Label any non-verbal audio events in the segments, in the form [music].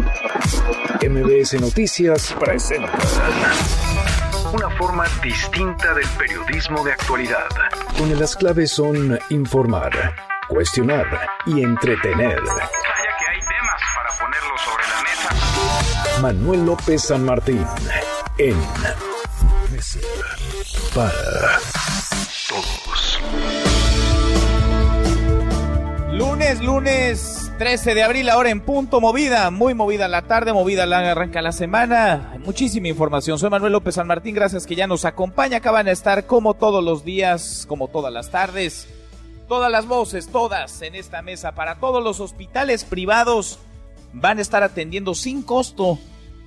MBS Noticias presenta una forma distinta del periodismo de actualidad. Donde las claves son informar, cuestionar y entretener. Vaya que hay temas para ponerlos sobre la mesa. Manuel López San Martín en para todos. Lunes, lunes 13 de abril, ahora en punto, movida, muy movida la tarde, movida la arranca la semana. Muchísima información. Soy Manuel López San Martín, gracias que ya nos acompaña. Acaban de estar como todos los días, como todas las tardes. Todas las voces, todas en esta mesa para todos los hospitales privados van a estar atendiendo sin costo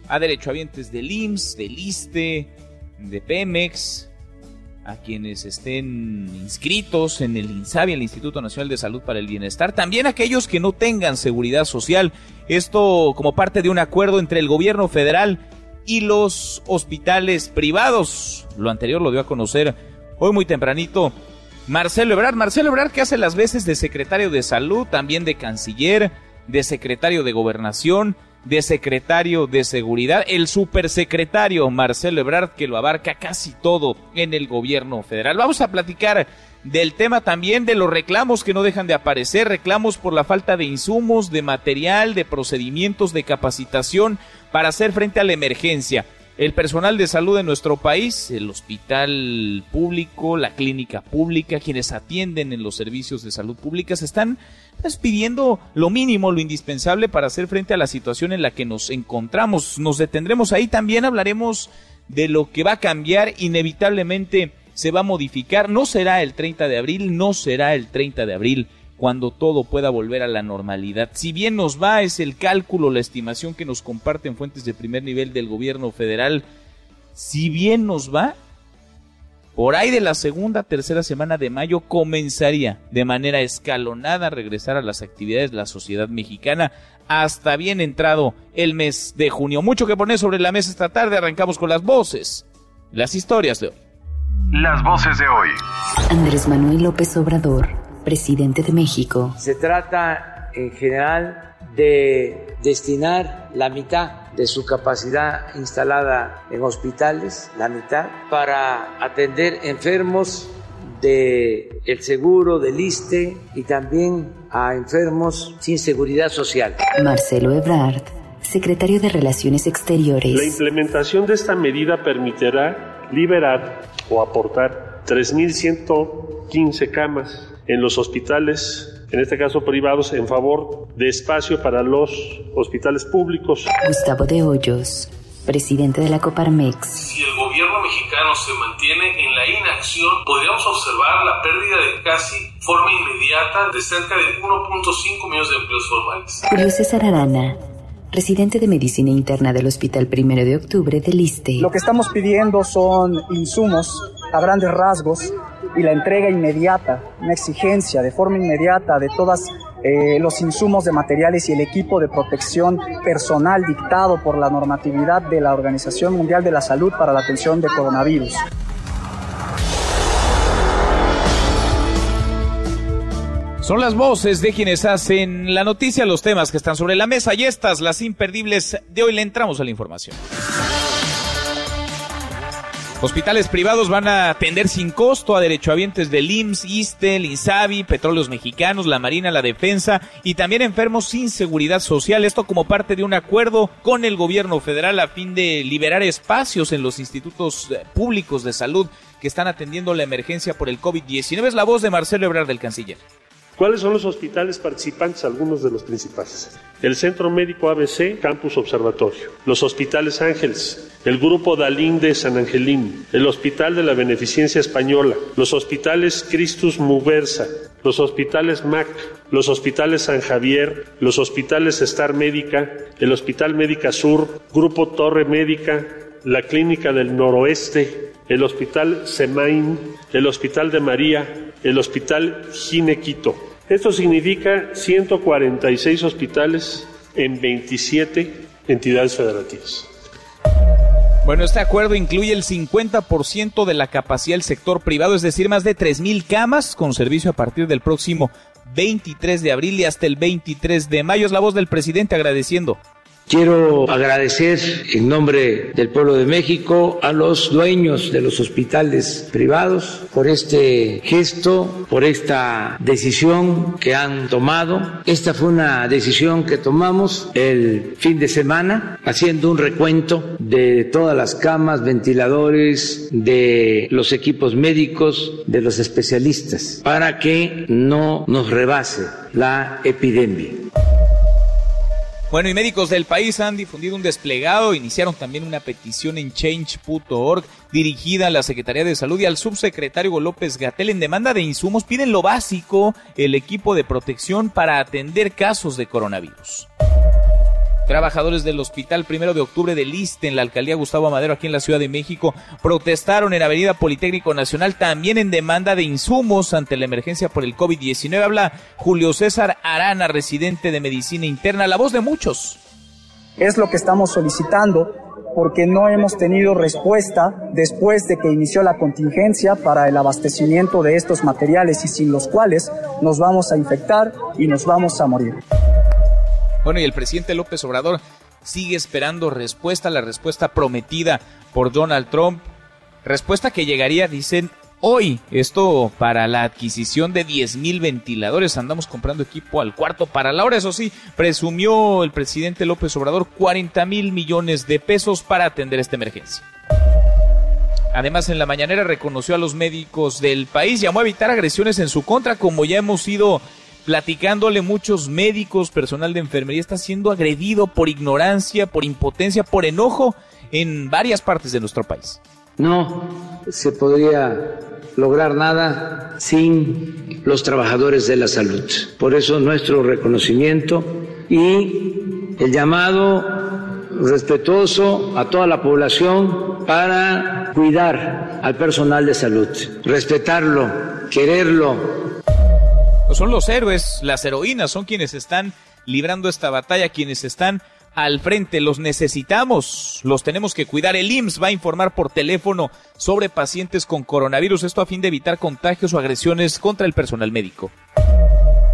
a derechohabientes del IMSS, del ISTE, de Pemex, a quienes estén inscritos en el INSABI, el Instituto Nacional de Salud para el Bienestar, también aquellos que no tengan seguridad social. Esto como parte de un acuerdo entre el gobierno federal y los hospitales privados. Lo anterior lo dio a conocer hoy muy tempranito Marcelo Ebrard. Marcelo Ebrard que hace las veces de secretario de salud, también de canciller, de secretario de gobernación, de secretario de seguridad, el supersecretario Marcelo Ebrard, que lo abarca casi todo en el gobierno federal. Vamos a platicar del tema también de los reclamos que no dejan de aparecer, reclamos por la falta de insumos, de material, de procedimientos, de capacitación para hacer frente a la emergencia. El personal de salud de nuestro país, el hospital público, la clínica pública, quienes atienden en los servicios de salud pública, se están pues, pidiendo lo mínimo, lo indispensable para hacer frente a la situación en la que nos encontramos. Nos detendremos ahí, también hablaremos de lo que va a cambiar, inevitablemente se va a modificar, no será el 30 de abril, no será el 30 de abril cuando todo pueda volver a la normalidad. Si bien nos va, es el cálculo, la estimación que nos comparten fuentes de primer nivel del gobierno federal, si bien nos va, por ahí de la segunda, tercera semana de mayo comenzaría de manera escalonada a regresar a las actividades de la sociedad mexicana hasta bien entrado el mes de junio. Mucho que poner sobre la mesa esta tarde, arrancamos con las voces, las historias de hoy. Las voces de hoy. Andrés Manuel López Obrador, presidente de México. Se trata en general de destinar la mitad de su capacidad instalada en hospitales, la mitad, para atender enfermos de el seguro, del ISTE y también a enfermos sin seguridad social. Marcelo Ebrard, secretario de Relaciones Exteriores. La implementación de esta medida permitirá liberar o aportar 3.115 camas en los hospitales en este caso privados, en favor de espacio para los hospitales públicos. Gustavo de Hoyos, presidente de la Coparmex. Si el gobierno mexicano se mantiene en la inacción, podríamos observar la pérdida de casi forma inmediata de cerca de 1.5 millones de empleos formales. Julio César Arana, residente de Medicina Interna del Hospital Primero de Octubre del ISTE. Lo que estamos pidiendo son insumos a grandes rasgos y la entrega inmediata, una exigencia de forma inmediata de todos eh, los insumos de materiales y el equipo de protección personal dictado por la normatividad de la Organización Mundial de la Salud para la atención de coronavirus. Son las voces de quienes hacen la noticia, los temas que están sobre la mesa y estas, las imperdibles de hoy, le entramos a la información. Hospitales privados van a atender sin costo a derechohabientes del IMSS, ISTE, el INSABI, Petróleos Mexicanos, la Marina, la Defensa y también enfermos sin seguridad social. Esto como parte de un acuerdo con el gobierno federal a fin de liberar espacios en los institutos eh, públicos de salud que están atendiendo la emergencia por el COVID-19. Es la voz de Marcelo Ebrard del canciller. ¿Cuáles son los hospitales participantes? Algunos de los principales. El Centro Médico ABC, Campus Observatorio. Los Hospitales Ángeles. El Grupo Dalín de San Angelín. El Hospital de la Beneficencia Española. Los Hospitales Christus Muversa. Los Hospitales MAC. Los Hospitales San Javier. Los Hospitales Star Médica. El Hospital Médica Sur. Grupo Torre Médica. La Clínica del Noroeste. El Hospital Semain. El Hospital de María. El Hospital Ginequito. Esto significa 146 hospitales en 27 entidades federativas. Bueno, este acuerdo incluye el 50% de la capacidad del sector privado, es decir, más de 3.000 camas con servicio a partir del próximo 23 de abril y hasta el 23 de mayo. Es la voz del presidente agradeciendo Quiero agradecer en nombre del pueblo de México a los dueños de los hospitales privados por este gesto, por esta decisión que han tomado. Esta fue una decisión que tomamos el fin de semana haciendo un recuento de todas las camas, ventiladores, de los equipos médicos, de los especialistas, para que no nos rebase la epidemia. Bueno, y médicos del país han difundido un desplegado, iniciaron también una petición en change.org dirigida a la Secretaría de Salud y al subsecretario López Gatel en demanda de insumos. Piden lo básico, el equipo de protección para atender casos de coronavirus. Trabajadores del Hospital Primero de Octubre de Liste en la alcaldía Gustavo Amadero aquí en la Ciudad de México protestaron en Avenida Politécnico Nacional también en demanda de insumos ante la emergencia por el COVID-19. Habla Julio César Arana, residente de Medicina Interna, la voz de muchos. Es lo que estamos solicitando porque no hemos tenido respuesta después de que inició la contingencia para el abastecimiento de estos materiales y sin los cuales nos vamos a infectar y nos vamos a morir. Bueno, y el presidente López Obrador sigue esperando respuesta, la respuesta prometida por Donald Trump. Respuesta que llegaría, dicen, hoy. Esto para la adquisición de 10 mil ventiladores. Andamos comprando equipo al cuarto para la hora. Eso sí, presumió el presidente López Obrador 40 mil millones de pesos para atender esta emergencia. Además, en la mañanera reconoció a los médicos del país, llamó a evitar agresiones en su contra, como ya hemos ido platicándole muchos médicos, personal de enfermería está siendo agredido por ignorancia, por impotencia, por enojo en varias partes de nuestro país. No se podría lograr nada sin los trabajadores de la salud. Por eso nuestro reconocimiento y el llamado respetuoso a toda la población para cuidar al personal de salud, respetarlo, quererlo, son los héroes, las heroínas, son quienes están librando esta batalla, quienes están al frente, los necesitamos, los tenemos que cuidar. El IMSS va a informar por teléfono sobre pacientes con coronavirus, esto a fin de evitar contagios o agresiones contra el personal médico.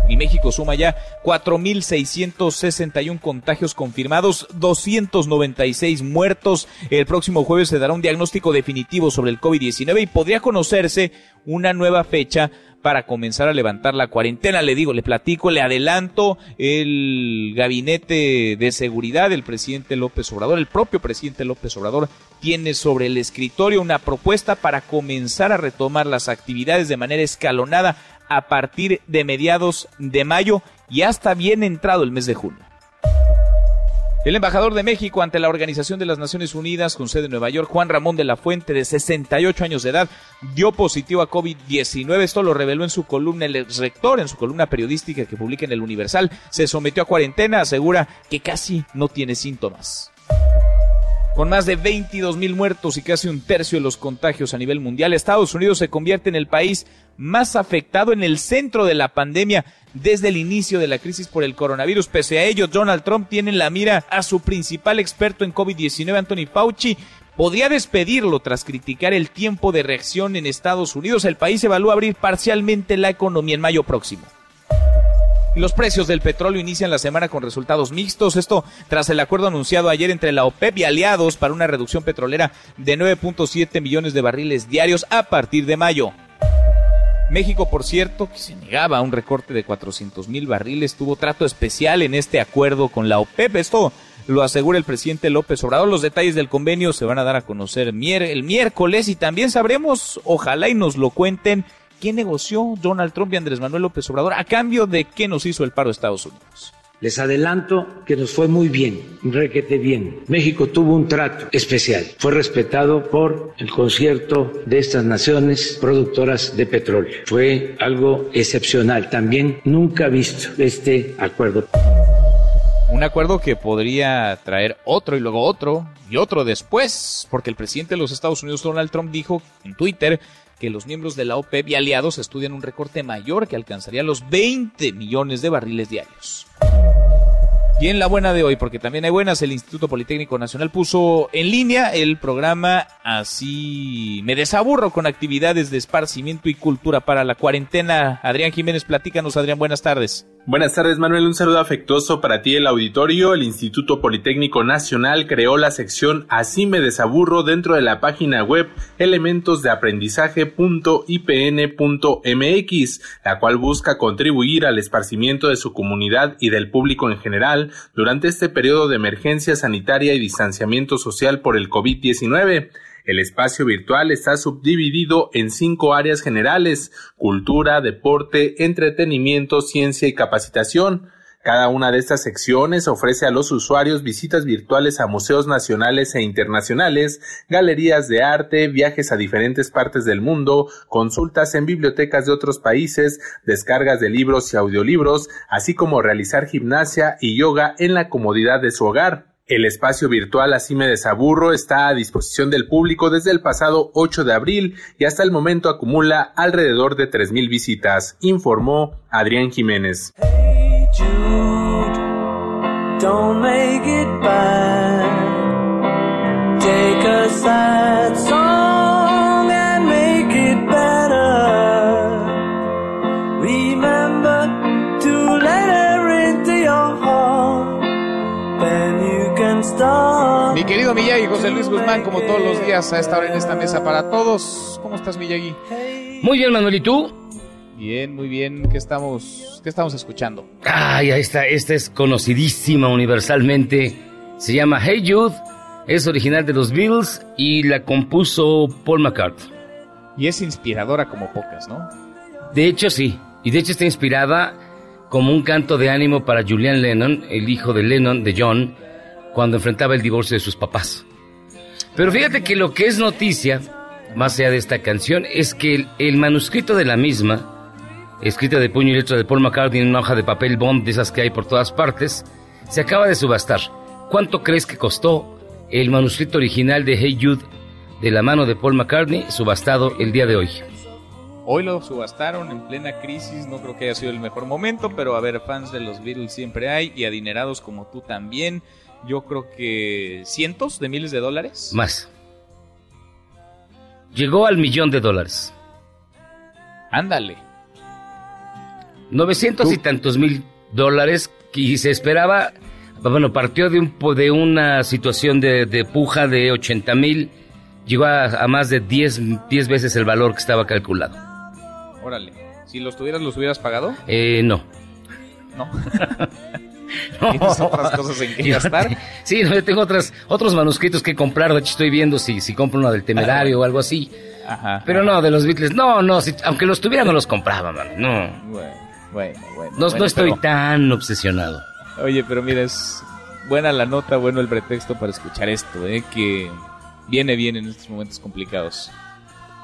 Y México suma ya 4.661 contagios confirmados, 296 muertos. El próximo jueves se dará un diagnóstico definitivo sobre el COVID-19 y podría conocerse una nueva fecha para comenzar a levantar la cuarentena. Le digo, le platico, le adelanto el gabinete de seguridad del presidente López Obrador, el propio presidente López Obrador tiene sobre el escritorio una propuesta para comenzar a retomar las actividades de manera escalonada a partir de mediados de mayo y hasta bien entrado el mes de junio. El embajador de México ante la Organización de las Naciones Unidas con sede en Nueva York, Juan Ramón de la Fuente, de 68 años de edad, dio positivo a COVID-19. Esto lo reveló en su columna el rector, en su columna periodística que publica en el Universal. Se sometió a cuarentena, asegura que casi no tiene síntomas. Con más de 22 mil muertos y casi un tercio de los contagios a nivel mundial, Estados Unidos se convierte en el país más afectado en el centro de la pandemia desde el inicio de la crisis por el coronavirus. Pese a ello, Donald Trump tiene en la mira a su principal experto en COVID-19, Anthony Fauci. Podría despedirlo tras criticar el tiempo de reacción en Estados Unidos. El país evalúa abrir parcialmente la economía en mayo próximo. Los precios del petróleo inician la semana con resultados mixtos. Esto tras el acuerdo anunciado ayer entre la OPEP y aliados para una reducción petrolera de 9.7 millones de barriles diarios a partir de mayo. México, por cierto, que se negaba a un recorte de 400 mil barriles, tuvo trato especial en este acuerdo con la OPEP. Esto lo asegura el presidente López Obrador. Los detalles del convenio se van a dar a conocer el miércoles y también sabremos, ojalá y nos lo cuenten, qué negoció Donald Trump y Andrés Manuel López Obrador a cambio de qué nos hizo el paro de Estados Unidos. Les adelanto que nos fue muy bien, requete bien. México tuvo un trato especial. Fue respetado por el concierto de estas naciones productoras de petróleo. Fue algo excepcional. También nunca visto este acuerdo. Un acuerdo que podría traer otro y luego otro y otro después, porque el presidente de los Estados Unidos, Donald Trump, dijo en Twitter que los miembros de la OPEP y aliados estudian un recorte mayor que alcanzaría los 20 millones de barriles diarios. Y en la buena de hoy, porque también hay buenas, el Instituto Politécnico Nacional puso en línea el programa Así me desaburro con actividades de esparcimiento y cultura para la cuarentena. Adrián Jiménez, platícanos, Adrián, buenas tardes. Buenas tardes Manuel, un saludo afectuoso para ti el auditorio. El Instituto Politécnico Nacional creó la sección Así me desaburro dentro de la página web elementosdeaprendizaje.ipn.mx, la cual busca contribuir al esparcimiento de su comunidad y del público en general durante este periodo de emergencia sanitaria y distanciamiento social por el COVID-19. El espacio virtual está subdividido en cinco áreas generales, cultura, deporte, entretenimiento, ciencia y capacitación. Cada una de estas secciones ofrece a los usuarios visitas virtuales a museos nacionales e internacionales, galerías de arte, viajes a diferentes partes del mundo, consultas en bibliotecas de otros países, descargas de libros y audiolibros, así como realizar gimnasia y yoga en la comodidad de su hogar. El espacio virtual Así me desaburro está a disposición del público desde el pasado 8 de abril y hasta el momento acumula alrededor de 3.000 visitas, informó Adrián Jiménez. Querido Miyagi, José Luis Guzmán, como todos los días a esta hora en esta mesa para todos. ¿Cómo estás, Miyagi? Muy bien, Manuel, ¿y tú? Bien, muy bien. ¿Qué estamos, qué estamos escuchando? Ay, esta, esta es conocidísima universalmente. Se llama Hey Jude, es original de los Beatles y la compuso Paul McCartney. Y es inspiradora como pocas, ¿no? De hecho, sí. Y de hecho está inspirada como un canto de ánimo para Julian Lennon, el hijo de Lennon, de John, cuando enfrentaba el divorcio de sus papás. Pero fíjate que lo que es noticia, más allá de esta canción, es que el, manuscrito de la misma, escrita de puño y letra de Paul McCartney en una hoja de papel bond de esas que hay por todas partes, se acaba de subastar. ¿Cuánto crees que costó el manuscrito original de Hey Jude de la mano de Paul McCartney subastado el día de hoy? Hoy lo subastaron en plena crisis, no creo que haya sido el mejor momento, pero a ver, fans de los Beatles siempre hay y adinerados como tú también yo creo que cientos de miles de dólares. Más. Llegó al millón de dólares. Ándale. 900 y tantos mil dólares y se esperaba, bueno, partió de, un, de una situación de, puja de 80 mil, llegó a, más de 10, 10 veces el valor que estaba calculado. Órale, si los tuvieras, ¿los hubieras pagado? Eh, no. No. [laughs] [laughs] ¿Tienes [laughs] otras cosas en que gastar? Sí, yo tengo otras, otros manuscritos que comprar. De hecho, estoy viendo si, si compro uno del temerario o algo así. Ajá, Pero no, de los Beatles. No, no, aunque los tuviera, no los compraba, man. No. Bueno, bueno, bueno. No, estoy tan obsesionado. Oye, pero mira, es buena la nota, bueno el pretexto para escuchar esto, ¿eh? Que viene bien en estos momentos complicados.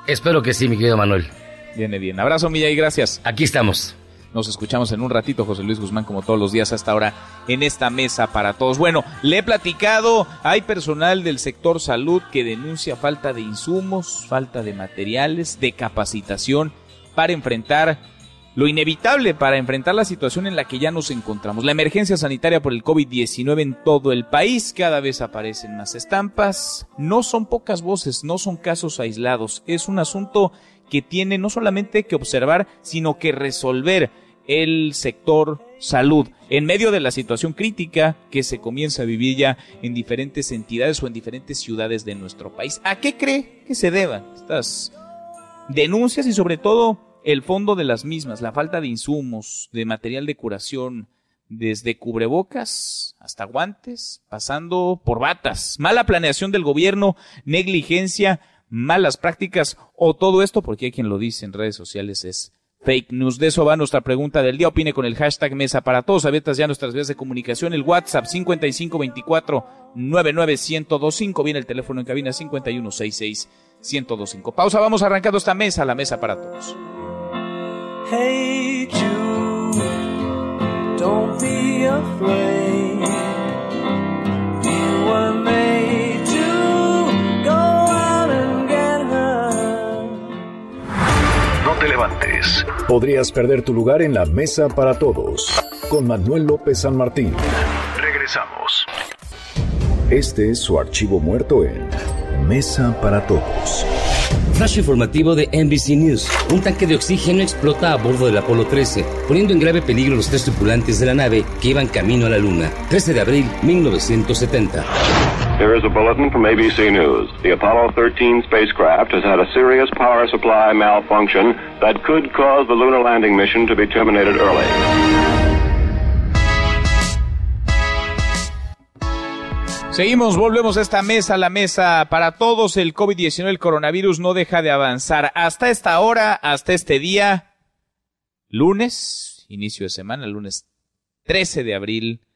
Espero que sí, mi querido Manuel. Viene bien. Abrazo, Milla, y gracias. Aquí estamos. Nos escuchamos en un ratito, José Luis Guzmán, como todos los días hasta ahora, en esta mesa para todos. Bueno, le he platicado, hay personal del sector salud que denuncia falta de insumos, falta de materiales, de capacitación para enfrentar lo inevitable para enfrentar la situación en la que ya nos encontramos. La emergencia sanitaria por el COVID-19 en todo el país, cada vez aparecen más estampas, no son pocas voces, no son casos aislados, es un asunto que tiene no solamente que observar, sino que resolver el sector salud en medio de la situación crítica que se comienza a vivir ya en diferentes entidades o en diferentes ciudades de nuestro país. ¿A qué cree que se deban estas denuncias y sobre todo el fondo de las mismas, la falta de insumos, de material de curación, desde cubrebocas hasta guantes, pasando por batas, mala planeación del gobierno, negligencia, malas prácticas o todo esto, porque hay quien lo dice en redes sociales, es fake news. De eso va nuestra pregunta del día. Opine con el hashtag Mesa para Todos. Abiertas ya nuestras vías de comunicación. El WhatsApp 5524 99125. Viene el teléfono en cabina 5166 1025. Pausa. Vamos arrancando esta mesa, la Mesa para Todos. Don't be afraid. Te levantes. Podrías perder tu lugar en la mesa para todos. Con Manuel López San Martín. Regresamos. Este es su archivo muerto en Mesa para Todos. Flash informativo de NBC News. Un tanque de oxígeno explota a bordo del Apolo 13, poniendo en grave peligro a los tres tripulantes de la nave que iban camino a la Luna. 13 de abril 1970. Here is a bulletin from ABC News. The Apollo 13 spacecraft has had a serious power supply malfunction that could cause the lunar landing mission to be terminated early. Seguimos, volvemos a esta mesa, la mesa para todos. El COVID-19, el coronavirus no deja de avanzar. Hasta esta hora, hasta este día, lunes, inicio de semana, lunes 13 de abril,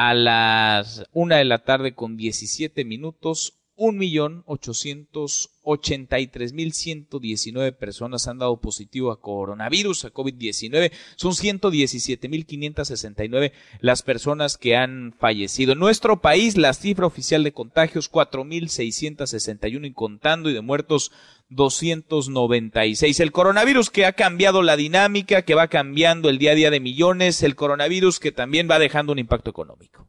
a las una de la tarde con 17 minutos, un millón ochocientos ochenta y tres mil ciento diecinueve personas han dado positivo a coronavirus, a COVID-19. Son ciento diecisiete mil quinientos sesenta y nueve las personas que han fallecido. En nuestro país, la cifra oficial de contagios cuatro mil seiscientos sesenta y uno y contando y de muertos 296. El coronavirus que ha cambiado la dinámica, que va cambiando el día a día de millones, el coronavirus que también va dejando un impacto económico.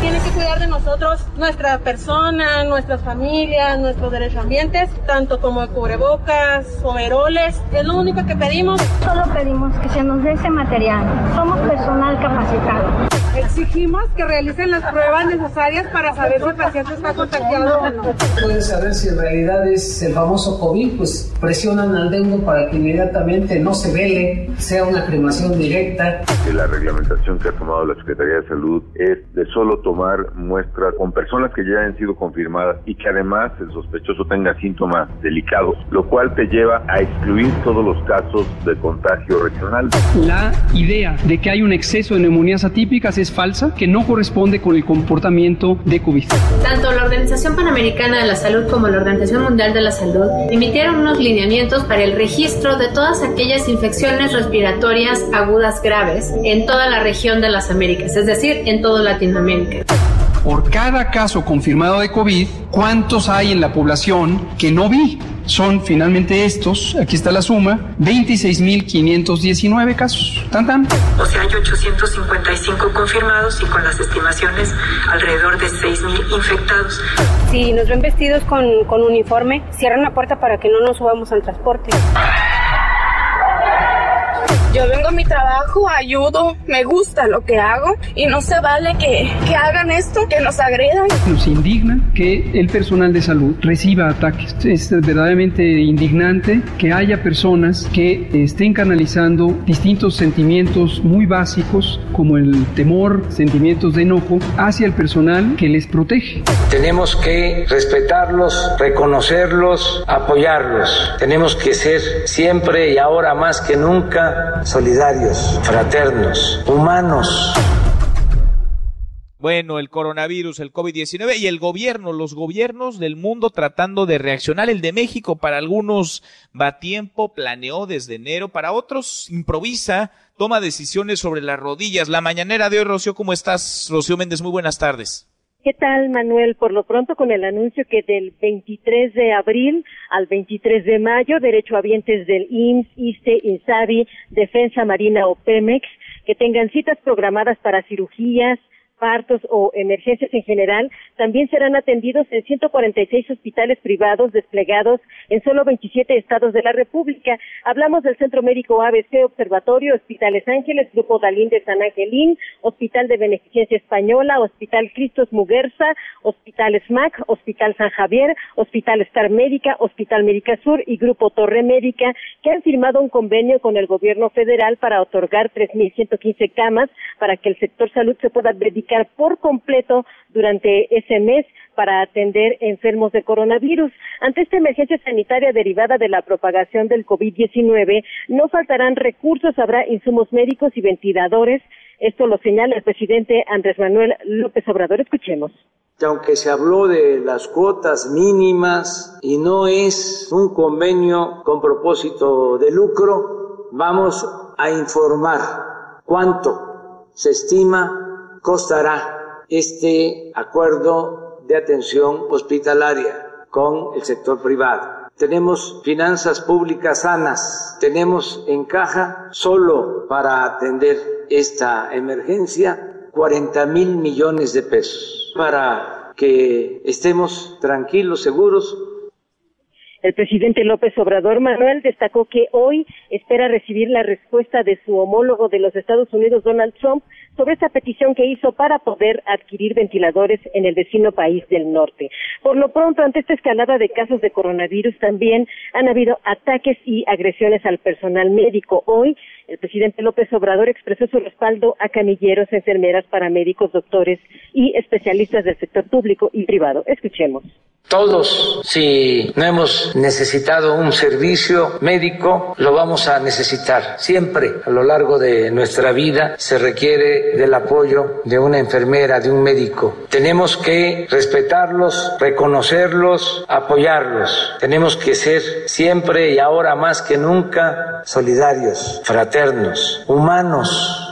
Tiene que cuidar de nosotros, nuestra persona, nuestras familias, nuestros derechos ambientes, tanto como cubrebocas, overoles. Es lo único que pedimos. Solo pedimos que se nos dé ese material. Somos personal capacitado. Exigimos que realicen las pruebas necesarias para saber si el paciente está contagiado o no. Pueden saber si en realidad es el famoso COVID, pues presionan al deudo para que inmediatamente no se vele, sea una cremación directa. La reglamentación que ha tomado la Secretaría de Salud es de solo tomar muestra con personas que ya han sido confirmadas y que además el sospechoso tenga síntomas delicados, lo cual te lleva a excluir todos los casos de contagio regional. La idea de que hay un exceso de neumonías atípicas es falsa, que no corresponde con el comportamiento de COVID. Tanto la Organización Panamericana de la Salud como la Organización Mundial de la Salud emitieron unos lineamientos para el registro de todas aquellas infecciones respiratorias agudas graves en toda la región de las Américas, es decir, en toda Latinoamérica por cada caso confirmado de COVID, ¿cuántos hay en la población que no vi? Son finalmente estos, aquí está la suma, 26.519 casos. ¿Tan, tan? O sea, hay 855 confirmados y con las estimaciones alrededor de 6.000 infectados. Si nos ven vestidos con, con uniforme, cierran la puerta para que no nos subamos al transporte. Yo vengo a mi trabajo, ayudo, me gusta lo que hago y no se vale que, que hagan esto, que nos agredan. Nos indigna que el personal de salud reciba ataques. Es verdaderamente indignante que haya personas que estén canalizando distintos sentimientos muy básicos como el temor, sentimientos de enojo hacia el personal que les protege. Tenemos que respetarlos, reconocerlos, apoyarlos. Tenemos que ser siempre y ahora más que nunca solidarios, fraternos, humanos. Bueno, el coronavirus, el COVID-19 y el gobierno, los gobiernos del mundo tratando de reaccionar. El de México para algunos va a tiempo, planeó desde enero, para otros improvisa, toma decisiones sobre las rodillas. La mañanera de hoy, Rocío, ¿cómo estás? Rocío Méndez, muy buenas tardes. ¿Qué tal, Manuel? Por lo pronto, con el anuncio que del 23 de abril al 23 de mayo, derechohabientes del IMSS, ISTE, INSABI, Defensa Marina o Pemex, que tengan citas programadas para cirugías, partos o emergencias en general también serán atendidos en 146 hospitales privados desplegados en solo 27 estados de la República. Hablamos del Centro Médico ABC Observatorio, Hospitales Ángeles, Grupo Dalín de San Angelín, Hospital de Beneficencia Española, Hospital Cristos Muguerza, Hospital SMAC, Hospital San Javier, Hospital Star Médica, Hospital Médica Sur y Grupo Torre Médica, que han firmado un convenio con el gobierno federal para otorgar 3.115 camas para que el sector salud se pueda por completo durante ese mes para atender enfermos de coronavirus. Ante esta emergencia sanitaria derivada de la propagación del COVID-19, no faltarán recursos, habrá insumos médicos y ventiladores. Esto lo señala el presidente Andrés Manuel López Obrador. Escuchemos. Aunque se habló de las cuotas mínimas y no es un convenio con propósito de lucro, vamos a informar cuánto se estima costará este acuerdo de atención hospitalaria con el sector privado. Tenemos finanzas públicas sanas, tenemos en caja solo para atender esta emergencia 40 mil millones de pesos para que estemos tranquilos, seguros El presidente López Obrador Manuel destacó que hoy espera recibir la respuesta de su homólogo de los Estados Unidos, Donald Trump, sobre esta petición que hizo para poder adquirir ventiladores en el vecino país del norte. Por lo pronto, ante esta escalada de casos de coronavirus, también han habido ataques y agresiones al personal médico. Hoy, el presidente López Obrador expresó su respaldo a camilleros, enfermeras, paramédicos, doctores y especialistas del sector público y privado. Escuchemos. Todos, si no hemos necesitado un servicio médico, lo vamos a necesitar. Siempre a lo largo de nuestra vida se requiere del apoyo de una enfermera, de un médico. Tenemos que respetarlos, reconocerlos, apoyarlos. Tenemos que ser siempre y ahora más que nunca solidarios, fraternos, humanos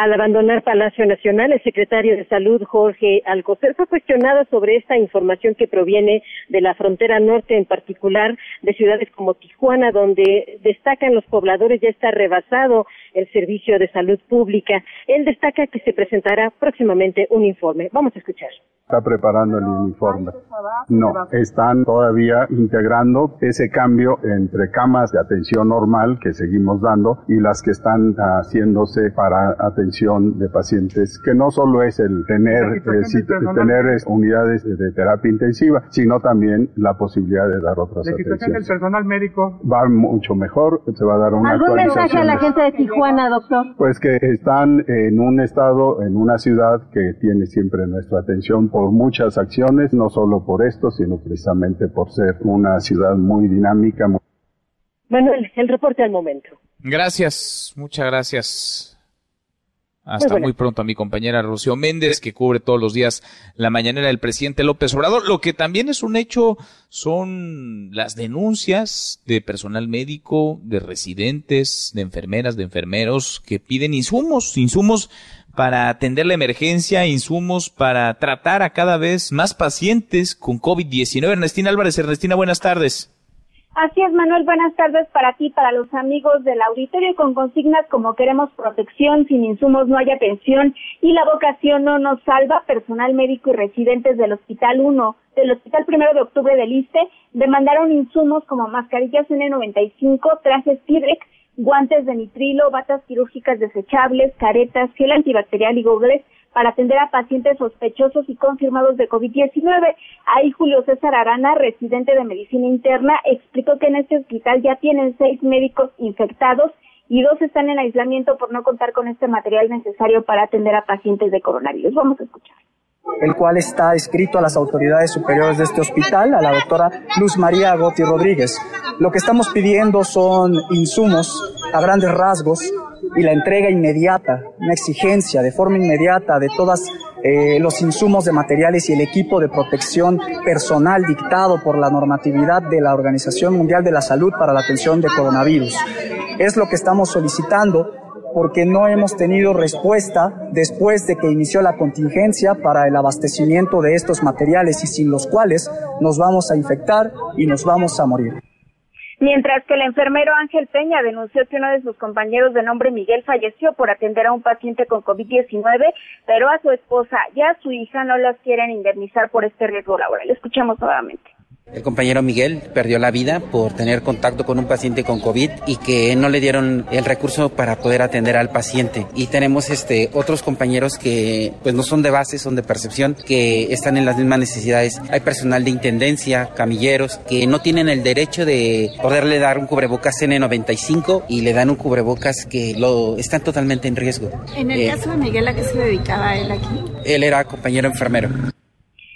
al abandonar Palacio Nacional, el secretario de Salud, Jorge Alcocer, fue cuestionado sobre esta información que proviene de la frontera norte, en particular de ciudades como Tijuana, donde destacan los pobladores ya está rebasado el servicio de salud pública. Él destaca que se presentará próximamente un informe. Vamos a escuchar está preparando el uniforme. No, están todavía integrando ese cambio entre camas de atención normal que seguimos dando y las que están haciéndose para atención de pacientes, que no solo es el tener, eh, tener unidades de terapia intensiva, sino también la posibilidad de dar otras ¿La atenciones. del personal médico? Va mucho mejor, se va a dar una ¿Algún mensaje a la gente de Tijuana, doctor? Pues que están en un estado, en una ciudad que tiene siempre nuestra atención por muchas acciones, no solo por esto, sino precisamente por ser una ciudad muy dinámica. Manuel, el reporte al momento. Gracias, muchas gracias. Hasta muy, pronto a mi compañera Rocío Méndez, que cubre todos los días la mañanera del presidente López Obrador. Lo que también es un hecho son las denuncias de personal médico, de residentes, de enfermeras, de enfermeros que piden insumos, insumos para atender la emergencia, insumos para tratar a cada vez más pacientes con COVID-19. Ernestina Álvarez, Ernestina, buenas tardes. Así es, Manuel, buenas tardes para ti, para los amigos del auditorio, con consignas como queremos protección, sin insumos no hay atención y la vocación no nos salva, personal médico y residentes del Hospital 1, del Hospital Primero de Octubre del ISTE, demandaron insumos como mascarillas N95, trajes Tidrex guantes de nitrilo, batas quirúrgicas desechables, caretas, gel antibacterial y gogles para atender a pacientes sospechosos y confirmados de COVID-19. Ahí Julio César Arana, residente de medicina interna, explicó que en este hospital ya tienen seis médicos infectados y dos están en aislamiento por no contar con este material necesario para atender a pacientes de coronavirus. Vamos a escuchar el cual está escrito a las autoridades superiores de este hospital, a la doctora Luz María Gotti Rodríguez. Lo que estamos pidiendo son insumos a grandes rasgos y la entrega inmediata, una exigencia de forma inmediata de todos eh, los insumos de materiales y el equipo de protección personal dictado por la normatividad de la Organización Mundial de la Salud para la atención de coronavirus. Es lo que estamos solicitando porque no hemos tenido respuesta después de que inició la contingencia para el abastecimiento de estos materiales y sin los cuales nos vamos a infectar y nos vamos a morir. Mientras que el enfermero Ángel Peña denunció que uno de sus compañeros de nombre Miguel falleció por atender a un paciente con COVID-19, pero a su esposa y a su hija no los quieren indemnizar por este riesgo laboral. Escuchamos nuevamente. El compañero Miguel perdió la vida por tener contacto con un paciente con COVID y que no le dieron el recurso para poder atender al paciente. Y tenemos este otros compañeros que pues no son de base, son de percepción, que están en las mismas necesidades. Hay personal de intendencia, camilleros, que no tienen el derecho de poderle dar un cubrebocas N95 y le dan un cubrebocas que lo están totalmente en riesgo. En el eh, caso de Miguel, ¿a qué se dedicaba él aquí? Él era compañero enfermero.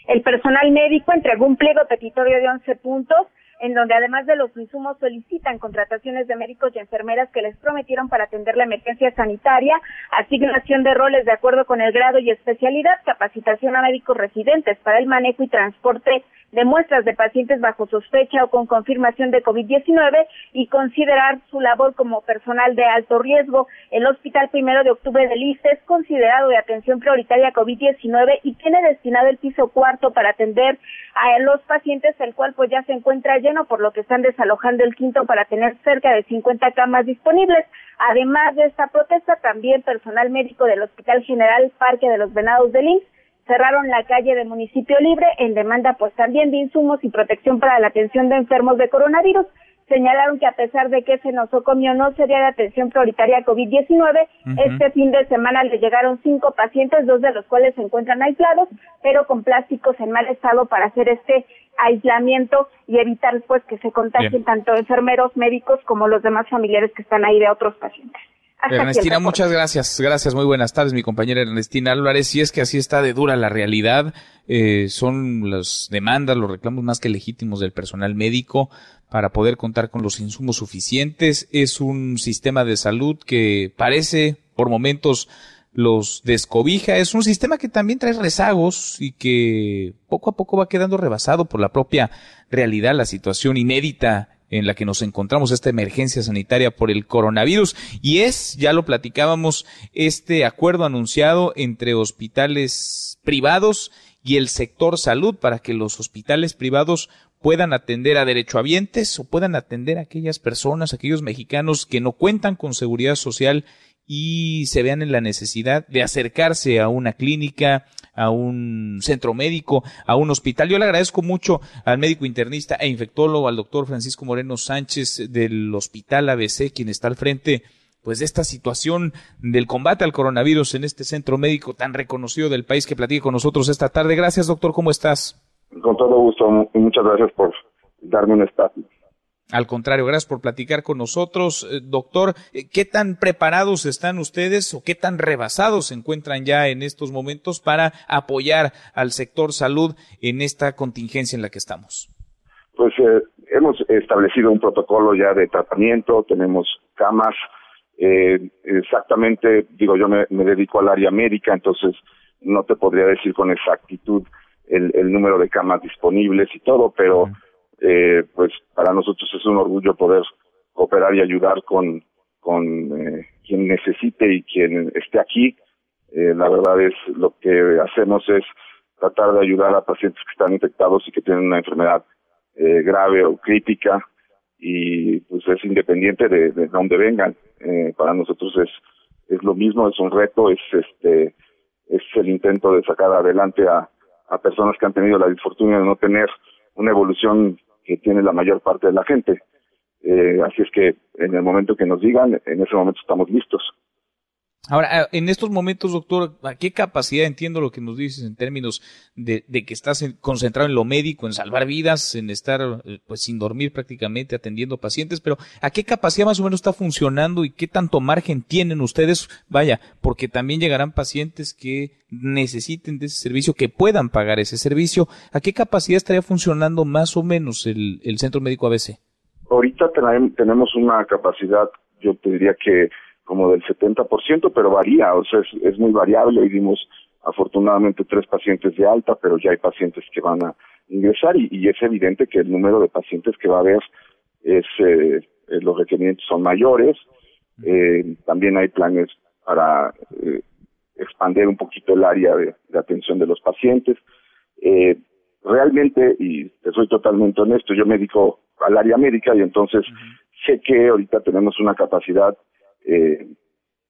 El personal médico entregó un pliego petitorio de 11 puntos en donde además de los insumos solicitan contrataciones de médicos y enfermeras que les prometieron para atender la emergencia sanitaria, asignación de roles de acuerdo con el grado y especialidad, capacitación a médicos residentes para el manejo y transporte de muestras de pacientes bajo sospecha o con confirmación de COVID-19 y considerar su labor como personal de alto riesgo. El Hospital Primero de Octubre del ICE es considerado de atención prioritaria COVID-19 y tiene destinado el piso cuarto para atender a los pacientes, el cual pues ya se encuentra lleno, por lo que están desalojando el quinto para tener cerca de 50 camas disponibles. Además de esta protesta, también personal médico del Hospital General Parque de los Venados del INSS cerraron la calle de Municipio Libre en demanda pues también de insumos y protección para la atención de enfermos de coronavirus. Señalaron que a pesar de que ese nosocomio no sería de atención prioritaria COVID-19, este fin de semana le llegaron cinco pacientes, dos de los cuales se encuentran aislados, pero con plásticos en mal estado para hacer este aislamiento y evitar pues que se contagien tanto enfermeros, médicos como los demás familiares que están ahí de otros pacientes. Ernestina, muchas gracias. Gracias, muy buenas tardes, mi compañera Ernestina Álvarez. Si es que así está de dura la realidad, eh, son las demandas, los reclamos más que legítimos del personal médico para poder contar con los insumos suficientes. Es un sistema de salud que parece, por momentos, los descobija. Es un sistema que también trae rezagos y que poco a poco va quedando rebasado por la propia realidad, la situación inédita en la que nos encontramos, esta emergencia sanitaria por el coronavirus. Y es, ya lo platicábamos, este acuerdo anunciado entre hospitales privados y el sector salud para que los hospitales privados puedan atender a derechohabientes o puedan atender a aquellas personas, aquellos mexicanos que no cuentan con seguridad social y se vean en la necesidad de acercarse a una clínica, a un centro médico, a un hospital. Yo le agradezco mucho al médico internista e infectólogo, al doctor Francisco Moreno Sánchez del Hospital ABC, quien está al frente pues de esta situación del combate al coronavirus en este centro médico tan reconocido del país que platique con nosotros esta tarde. Gracias, doctor, ¿cómo estás? Con todo gusto muchas gracias por darme un espacio. Al contrario, gracias por platicar con nosotros. Eh, doctor, eh, ¿qué tan preparados están ustedes o qué tan rebasados se encuentran ya en estos momentos para apoyar al sector salud en esta contingencia en la que estamos? Pues eh, hemos establecido un protocolo ya de tratamiento, tenemos camas, exactamente, digo, yo me, dedico al área médica, entonces no te podría decir con exactitud el, número de camas disponibles y todo, pero eh, pues para nosotros es un orgullo poder cooperar y ayudar con, con eh, quien necesite y quien esté aquí. Eh, la verdad es lo que hacemos es tratar de ayudar a pacientes que están infectados y que tienen una enfermedad eh, grave o crítica y pues es independiente de, de dónde vengan. Para nosotros es es lo mismo, es un reto, es este es el intento de sacar adelante a, a personas que han tenido la disfortuna de no tener una evolución que tiene la mayor parte de la gente. Eh, así es que en el momento que nos digan, en ese momento estamos listos. Ahora, ah, en estos momentos, doctor, ¿a qué capacidad entiendo lo que nos dices en términos de, que estás concentrado en lo médico, en salvar vidas, en estar eh, pues sin dormir prácticamente atendiendo pacientes, pero ¿a qué capacidad más o menos está funcionando y qué tanto margen tienen ustedes? Vaya, porque también llegarán pacientes que necesiten de ese servicio, que puedan pagar ese servicio. ¿A qué capacidad estaría funcionando más o menos el, el centro médico ABC? Ahorita tenemos una capacidad, yo te diría que como del 70%, pero varía, o sea, es, muy variable. Hoy dimos afortunadamente tres pacientes de alta, pero ya hay pacientes que van a ingresar y, es evidente que el número de pacientes que va a haber es, eh, eh, los requerimientos son mayores. Eh, también hay planes para eh, expandir un poquito el área de, atención de los pacientes. Eh, realmente, y te soy totalmente honesto, yo me dedico al área médica y entonces sé que ahorita tenemos una capacidad eh,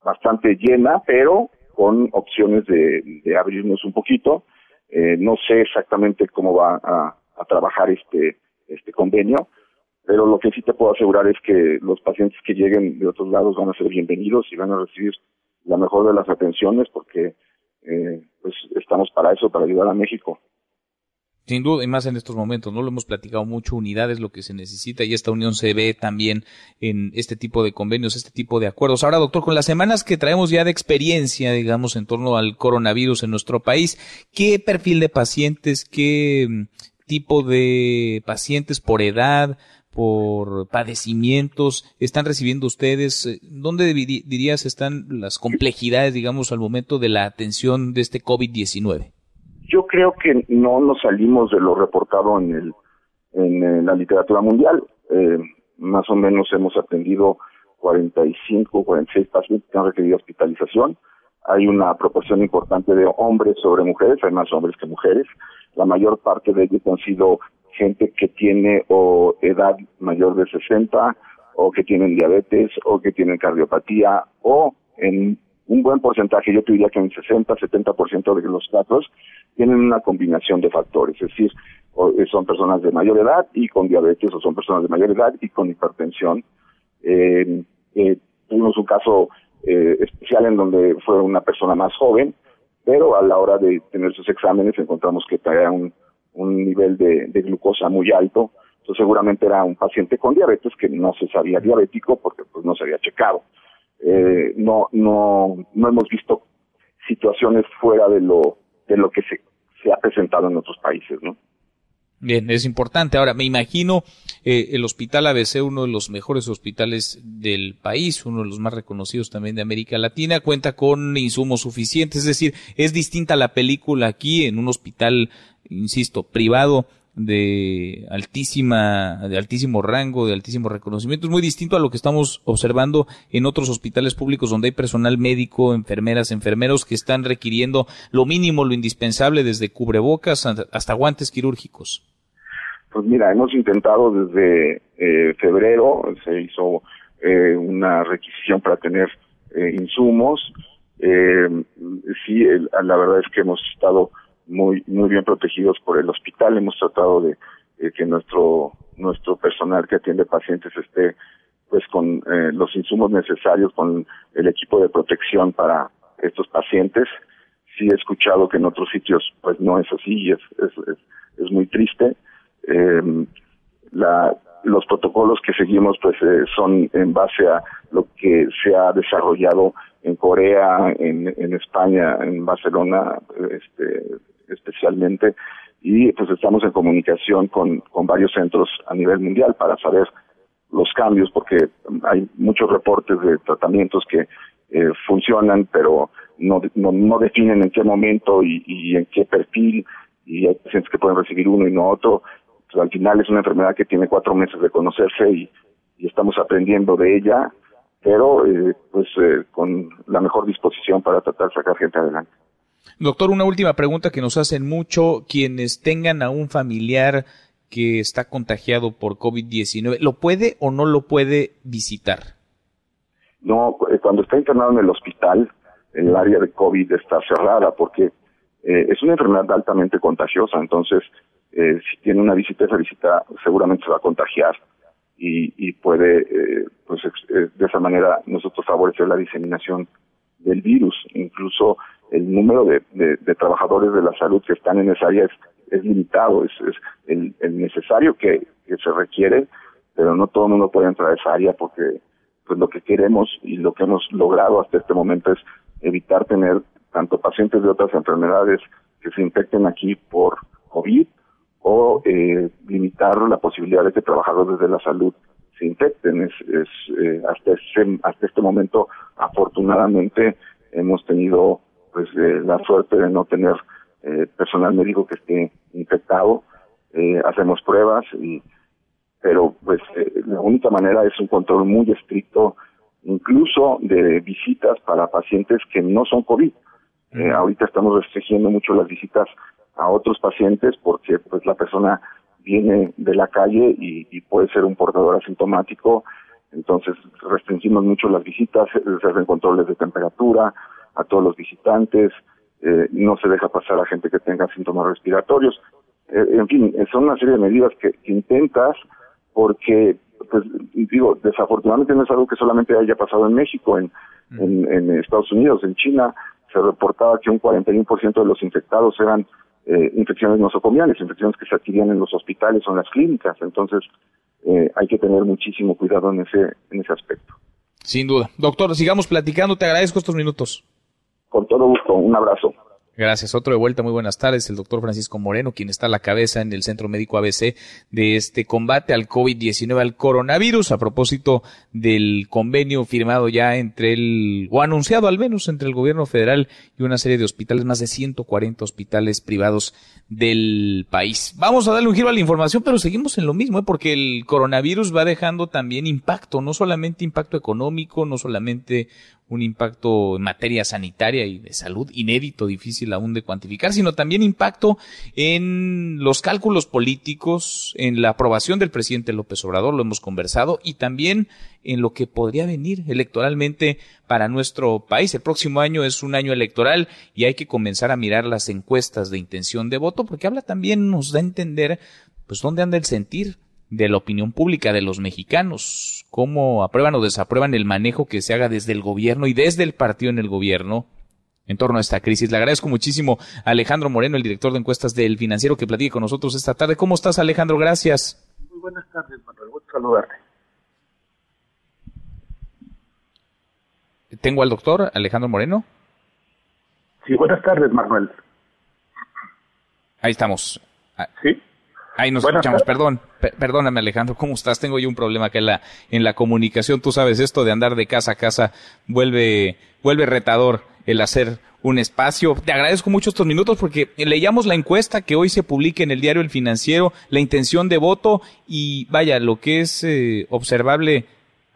bastante llena, pero con opciones de, de abrirnos un poquito. Eh, no sé exactamente cómo va a, a, trabajar este, este convenio, pero lo que sí te puedo asegurar es que los pacientes que lleguen de otros lados van a ser bienvenidos y van a recibir la mejor de las atenciones porque eh, pues estamos para eso, para ayudar a México. Sin duda, y más en estos momentos, ¿no? Lo hemos platicado mucho, unidad es lo que se necesita y esta unión se ve también en este tipo de convenios, este tipo de acuerdos. Ahora, doctor, con las semanas que traemos ya de experiencia, digamos, en torno al coronavirus en nuestro país, ¿qué perfil de pacientes, qué mm, tipo de pacientes por edad, por padecimientos están recibiendo ustedes? ¿Dónde dirías están las complejidades, digamos, al momento de la atención de este COVID-19? Yo creo que no nos salimos de lo reportado en, el, en, la literatura mundial. Eh, más o menos hemos atendido 45, 46 pacientes que han requerido hospitalización. Hay una proporción importante de hombres sobre mujeres, hay más hombres que mujeres. La mayor parte de ellos han sido gente que tiene o edad mayor de 60 o que tienen diabetes o que tienen cardiopatía o en un buen porcentaje, yo te diría que en 60, 70% de los casos tienen una combinación de factores, es decir, eh, son personas de mayor edad y con diabetes o son personas de mayor edad y con hipertensión. Eh, eh, tuvimos un caso eh, especial en donde fue una persona más joven, pero a la hora de tener sus exámenes encontramos que traía un, un nivel de, de glucosa muy alto, entonces seguramente era un paciente con diabetes que no se sabía diabético porque pues no se había checado. Eh, no, no, no hemos visto situaciones fuera de lo, de lo que se, se ha presentado en otros países, ¿no? Bien, es importante. Ahora, me imagino eh, el Hospital ABC, uno de los mejores hospitales del país, uno de los más reconocidos también de América Latina, cuenta con insumos suficientes. Es decir, es distinta la película aquí en un hospital, insisto, privado de altísima, de altísimo rango, de altísimo reconocimiento. Es muy distinto a lo que estamos observando en otros hospitales públicos donde hay personal médico, enfermeras, enfermeros que están requiriendo lo mínimo, lo indispensable, desde cubrebocas hasta guantes quirúrgicos. Pues mira, hemos intentado desde eh, febrero, se hizo eh, una requisición para tener eh, insumos. Eh, sí, la verdad es que hemos estado muy muy bien protegidos por el hospital. Hemos tratado de que nuestro nuestro personal que atiende pacientes esté pues con eh, los insumos necesarios, con el equipo de protección para estos pacientes. Sí he escuchado que en otros sitios pues no es así y es, es, es, muy triste. Eh, la, los protocolos que seguimos pues eh, son en base a lo que se ha desarrollado en Corea, en, en España, en Barcelona, este, especialmente, y pues estamos en comunicación con, con varios centros a nivel mundial para saber los cambios, porque hay muchos reportes de tratamientos que eh, funcionan, pero no, no, no definen en qué momento y, en qué perfil, y hay pacientes que pueden recibir uno y no otro, pues al final es una enfermedad que tiene cuatro meses de conocerse y, y estamos aprendiendo de ella, pero eh, pues eh, con la mejor disposición para tratar de sacar gente adelante. Doctor, una última pregunta que nos hacen mucho quienes tengan a un familiar que está contagiado por COVID-19, ¿lo puede o no lo puede visitar? No, eh, cuando está internado en el hospital, el área de COVID está cerrada porque eh, es una enfermedad altamente contagiosa, entonces eh, si tiene una visita, esa visita seguramente se va a contagiar y, y puede, eh, pues eh, de esa manera nosotros favorecer la diseminación del virus. Incluso el número de, de, de, trabajadores de la salud que están en esa área es, es limitado, es, es el, el, necesario que, que, se requiere, pero no todo el mundo puede entrar a esa área porque pues lo que queremos y lo que hemos logrado hasta este momento es evitar tener tanto pacientes de otras enfermedades que se infecten aquí por COVID o eh, limitar la posibilidad de que trabajadores de la salud se infecten. Es, es eh, hasta, ese, hasta este momento, afortunadamente, hemos tenido pues eh, la suerte de no tener eh, personal médico que esté infectado. Eh, hacemos pruebas, y, pero pues eh, la única manera es un control muy estricto, incluso de visitas para pacientes que no son COVID. Eh, ahorita estamos restringiendo mucho las visitas a otros pacientes porque pues la persona viene de la calle y, y puede ser un portador asintomático, entonces restringimos mucho las visitas, se hacen controles de temperatura a todos los visitantes, eh, no se deja pasar a gente que tenga síntomas respiratorios, eh, en fin, son una serie de medidas que, que intentas porque, pues digo, desafortunadamente no es algo que solamente haya pasado en México, en, mm. en, en Estados Unidos, en China, se reportaba que un 41% de los infectados eran eh, infecciones nosocomiales, infecciones que se adquirían en los hospitales o en las clínicas. Entonces, eh, hay que tener muchísimo cuidado en ese, en ese aspecto. Sin duda. Doctor, sigamos platicando. Te agradezco estos minutos. Con todo gusto. Un abrazo. Gracias. Otro de vuelta. Muy buenas tardes. El doctor Francisco Moreno, quien está a la cabeza en el Centro Médico ABC de este combate al COVID-19, al coronavirus, a propósito del convenio firmado ya entre el, o anunciado al menos entre el gobierno federal y una serie de hospitales, más de 140 hospitales privados del país. Vamos a darle un giro a la información, pero seguimos en lo mismo, ¿eh? porque el coronavirus va dejando también impacto, no solamente impacto económico, no solamente un impacto en materia sanitaria y de salud inédito, difícil aún de cuantificar, sino también impacto en los cálculos políticos, en la aprobación del presidente López Obrador, lo hemos conversado, y también en lo que podría venir electoralmente para nuestro país. El próximo año es un año electoral y hay que comenzar a mirar las encuestas de intención de voto, porque habla también, nos da a entender, pues, dónde anda el sentir de la opinión pública de los mexicanos, cómo aprueban o desaprueban el manejo que se haga desde el gobierno y desde el partido en el gobierno en torno a esta crisis. Le agradezco muchísimo a Alejandro Moreno, el director de encuestas del Financiero, que platique con nosotros esta tarde. ¿Cómo estás, Alejandro? Gracias. Muy buenas tardes, Manuel. Gusto saludarte. ¿Tengo al doctor Alejandro Moreno? Sí, buenas tardes, Manuel. Ahí estamos. Sí. Ahí nos escuchamos, perdón, perdóname Alejandro, ¿cómo estás? Tengo yo un problema que en la, en la comunicación, tú sabes, esto de andar de casa a casa vuelve, vuelve retador el hacer un espacio. Te agradezco mucho estos minutos porque leíamos la encuesta que hoy se publica en el diario El Financiero, la intención de voto y vaya, lo que es eh, observable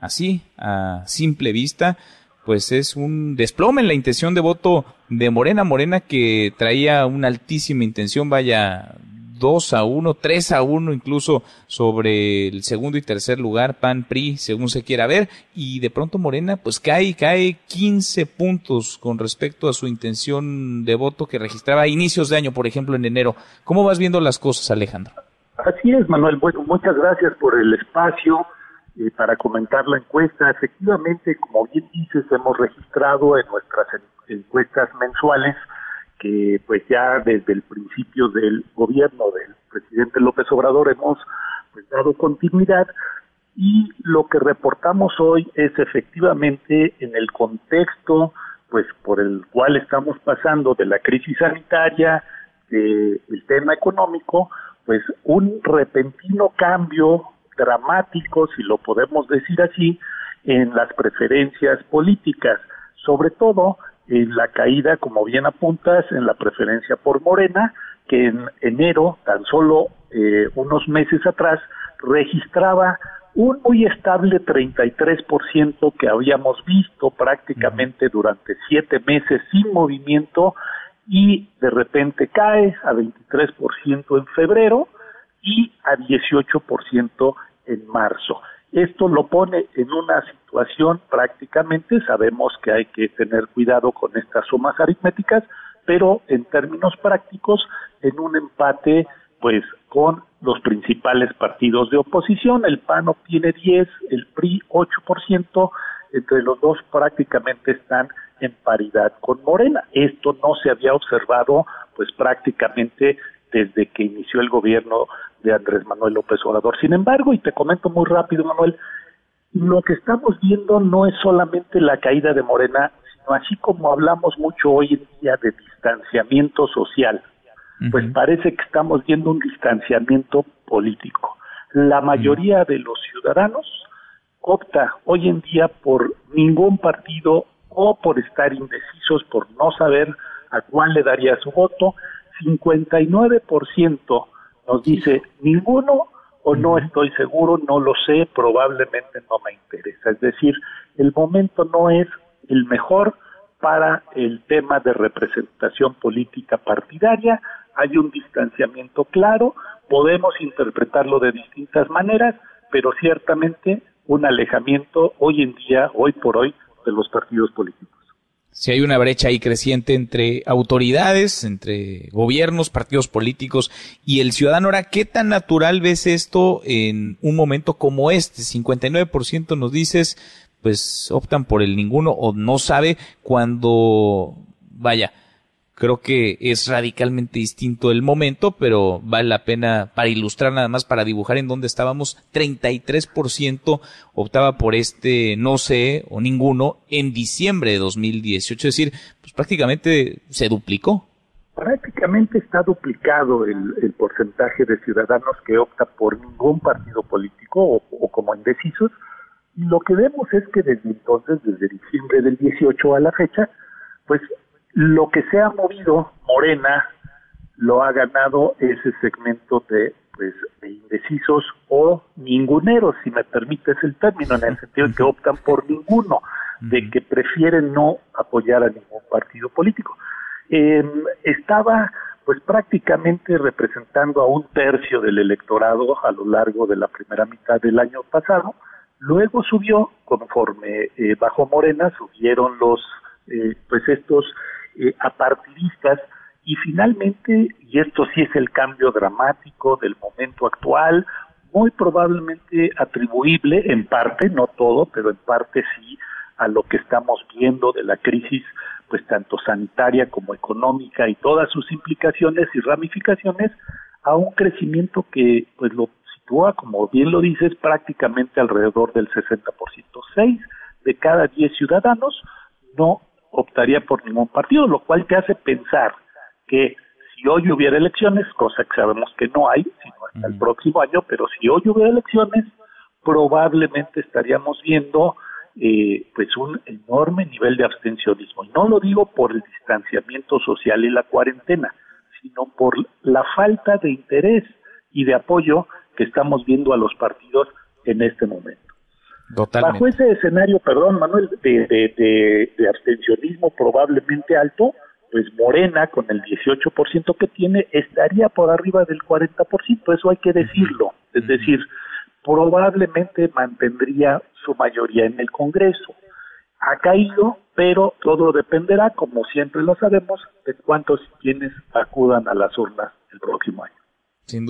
así, a simple vista, pues es un desplome en la intención de voto de Morena, Morena que traía una altísima intención, vaya, 2 a 1, 3 a 1 incluso sobre el segundo y tercer lugar, PAN, PRI, según se quiera ver, y de pronto Morena pues cae, cae 15 puntos con respecto a su intención de voto que registraba a inicios de año, por ejemplo, en enero. ¿Cómo vas viendo las cosas, Alejandro? Así es, Manuel. Bueno, muchas gracias por el espacio eh, para comentar la encuesta. Efectivamente, como bien dices, hemos registrado en nuestras encuestas mensuales que pues ya desde el principio del gobierno del presidente López Obrador hemos pues, dado continuidad y lo que reportamos hoy es efectivamente en el contexto pues por el cual estamos pasando de la crisis sanitaria, del tema económico, pues un repentino cambio dramático, si lo podemos decir así, en las preferencias políticas, sobre todo en la caída, como bien apuntas, en la preferencia por Morena, que en enero, tan solo eh, unos meses atrás, registraba un muy estable 33% que habíamos visto prácticamente durante siete meses sin movimiento y de repente cae a 23% en febrero y a 18% en marzo. Esto lo pone en una situación prácticamente, sabemos que hay que tener cuidado con estas sumas aritméticas, pero en términos prácticos, en un empate, pues con los principales partidos de oposición, el PAN obtiene 10, el PRI 8%, entre los dos prácticamente están en paridad con Morena. Esto no se había observado pues prácticamente desde que inició el gobierno de Andrés Manuel López Obrador. Sin embargo, y te comento muy rápido, Manuel, lo que estamos viendo no es solamente la caída de Morena, sino así como hablamos mucho hoy en día de distanciamiento social, pues parece que estamos viendo un distanciamiento político. La mayoría de los ciudadanos opta hoy en día por ningún partido o por estar indecisos, por no saber a cuál le daría su voto. 59% nos dice ninguno o no estoy seguro, no lo sé, probablemente no me interesa. Es decir, el momento no es el mejor para el tema de representación política partidaria, hay un distanciamiento claro, podemos interpretarlo de distintas maneras, pero ciertamente un alejamiento hoy en día, hoy por hoy, de los partidos políticos si hay una brecha ahí creciente entre autoridades, entre gobiernos, partidos políticos y el ciudadano. Ahora, ¿qué tan natural ves esto en un momento como este? 59% nos dices, pues optan por el ninguno o no sabe cuando, vaya, creo que es radicalmente distinto el momento, pero vale la pena para ilustrar nada más, para dibujar en dónde estábamos. 33% optaba por este no sé o ninguno en diciembre de 2018, es decir, pues prácticamente se duplicó. Prácticamente está duplicado el, porcentaje de ciudadanos que opta por ningún partido político o, como indecisos. Y lo que vemos es que desde entonces, desde diciembre del 18 a la fecha, pues lo que se ha movido Morena lo ha ganado ese segmento de pues de indecisos o ninguneros, si me permites el término, en el [laughs] sentido de que optan por ninguno. de que prefiere no apoyar a ningún partido político. Eh, estaba pues prácticamente representando a un tercio del electorado a lo largo de la primera mitad del año pasado. Luego subió, conforme eh, bajo Morena, subieron los, eh, pues estos eh, apartidistas y finalmente, y esto sí es el cambio dramático del momento actual, muy probablemente atribuible en parte, no todo, pero en parte sí, a lo que estamos viendo de la crisis, pues tanto sanitaria como económica y todas sus implicaciones y ramificaciones, a un crecimiento que pues lo sitúa, como bien lo dices, prácticamente alrededor del 60%. Seis de cada diez ciudadanos no optaría por ningún partido, lo cual te hace pensar que si hoy hubiera elecciones, cosa que sabemos que no hay, sino hasta el próximo año, pero si hoy hubiera elecciones, probablemente estaríamos viendo eh, pues un enorme nivel de abstencionismo. Y no lo digo por el distanciamiento social y la cuarentena, sino por la falta de interés y de apoyo que estamos viendo a los partidos en este momento. Bajo ese escenario, perdón, Manuel, de, de, de abstencionismo probablemente alto, pues Morena, con el 18% que tiene, estaría por arriba del 40%, eso hay que decirlo. Es decir, probablemente mantendría su mayoría en el Congreso. Ha caído, pero todo dependerá, como siempre lo sabemos, de cuántos quienes acudan a las urnas el próximo año.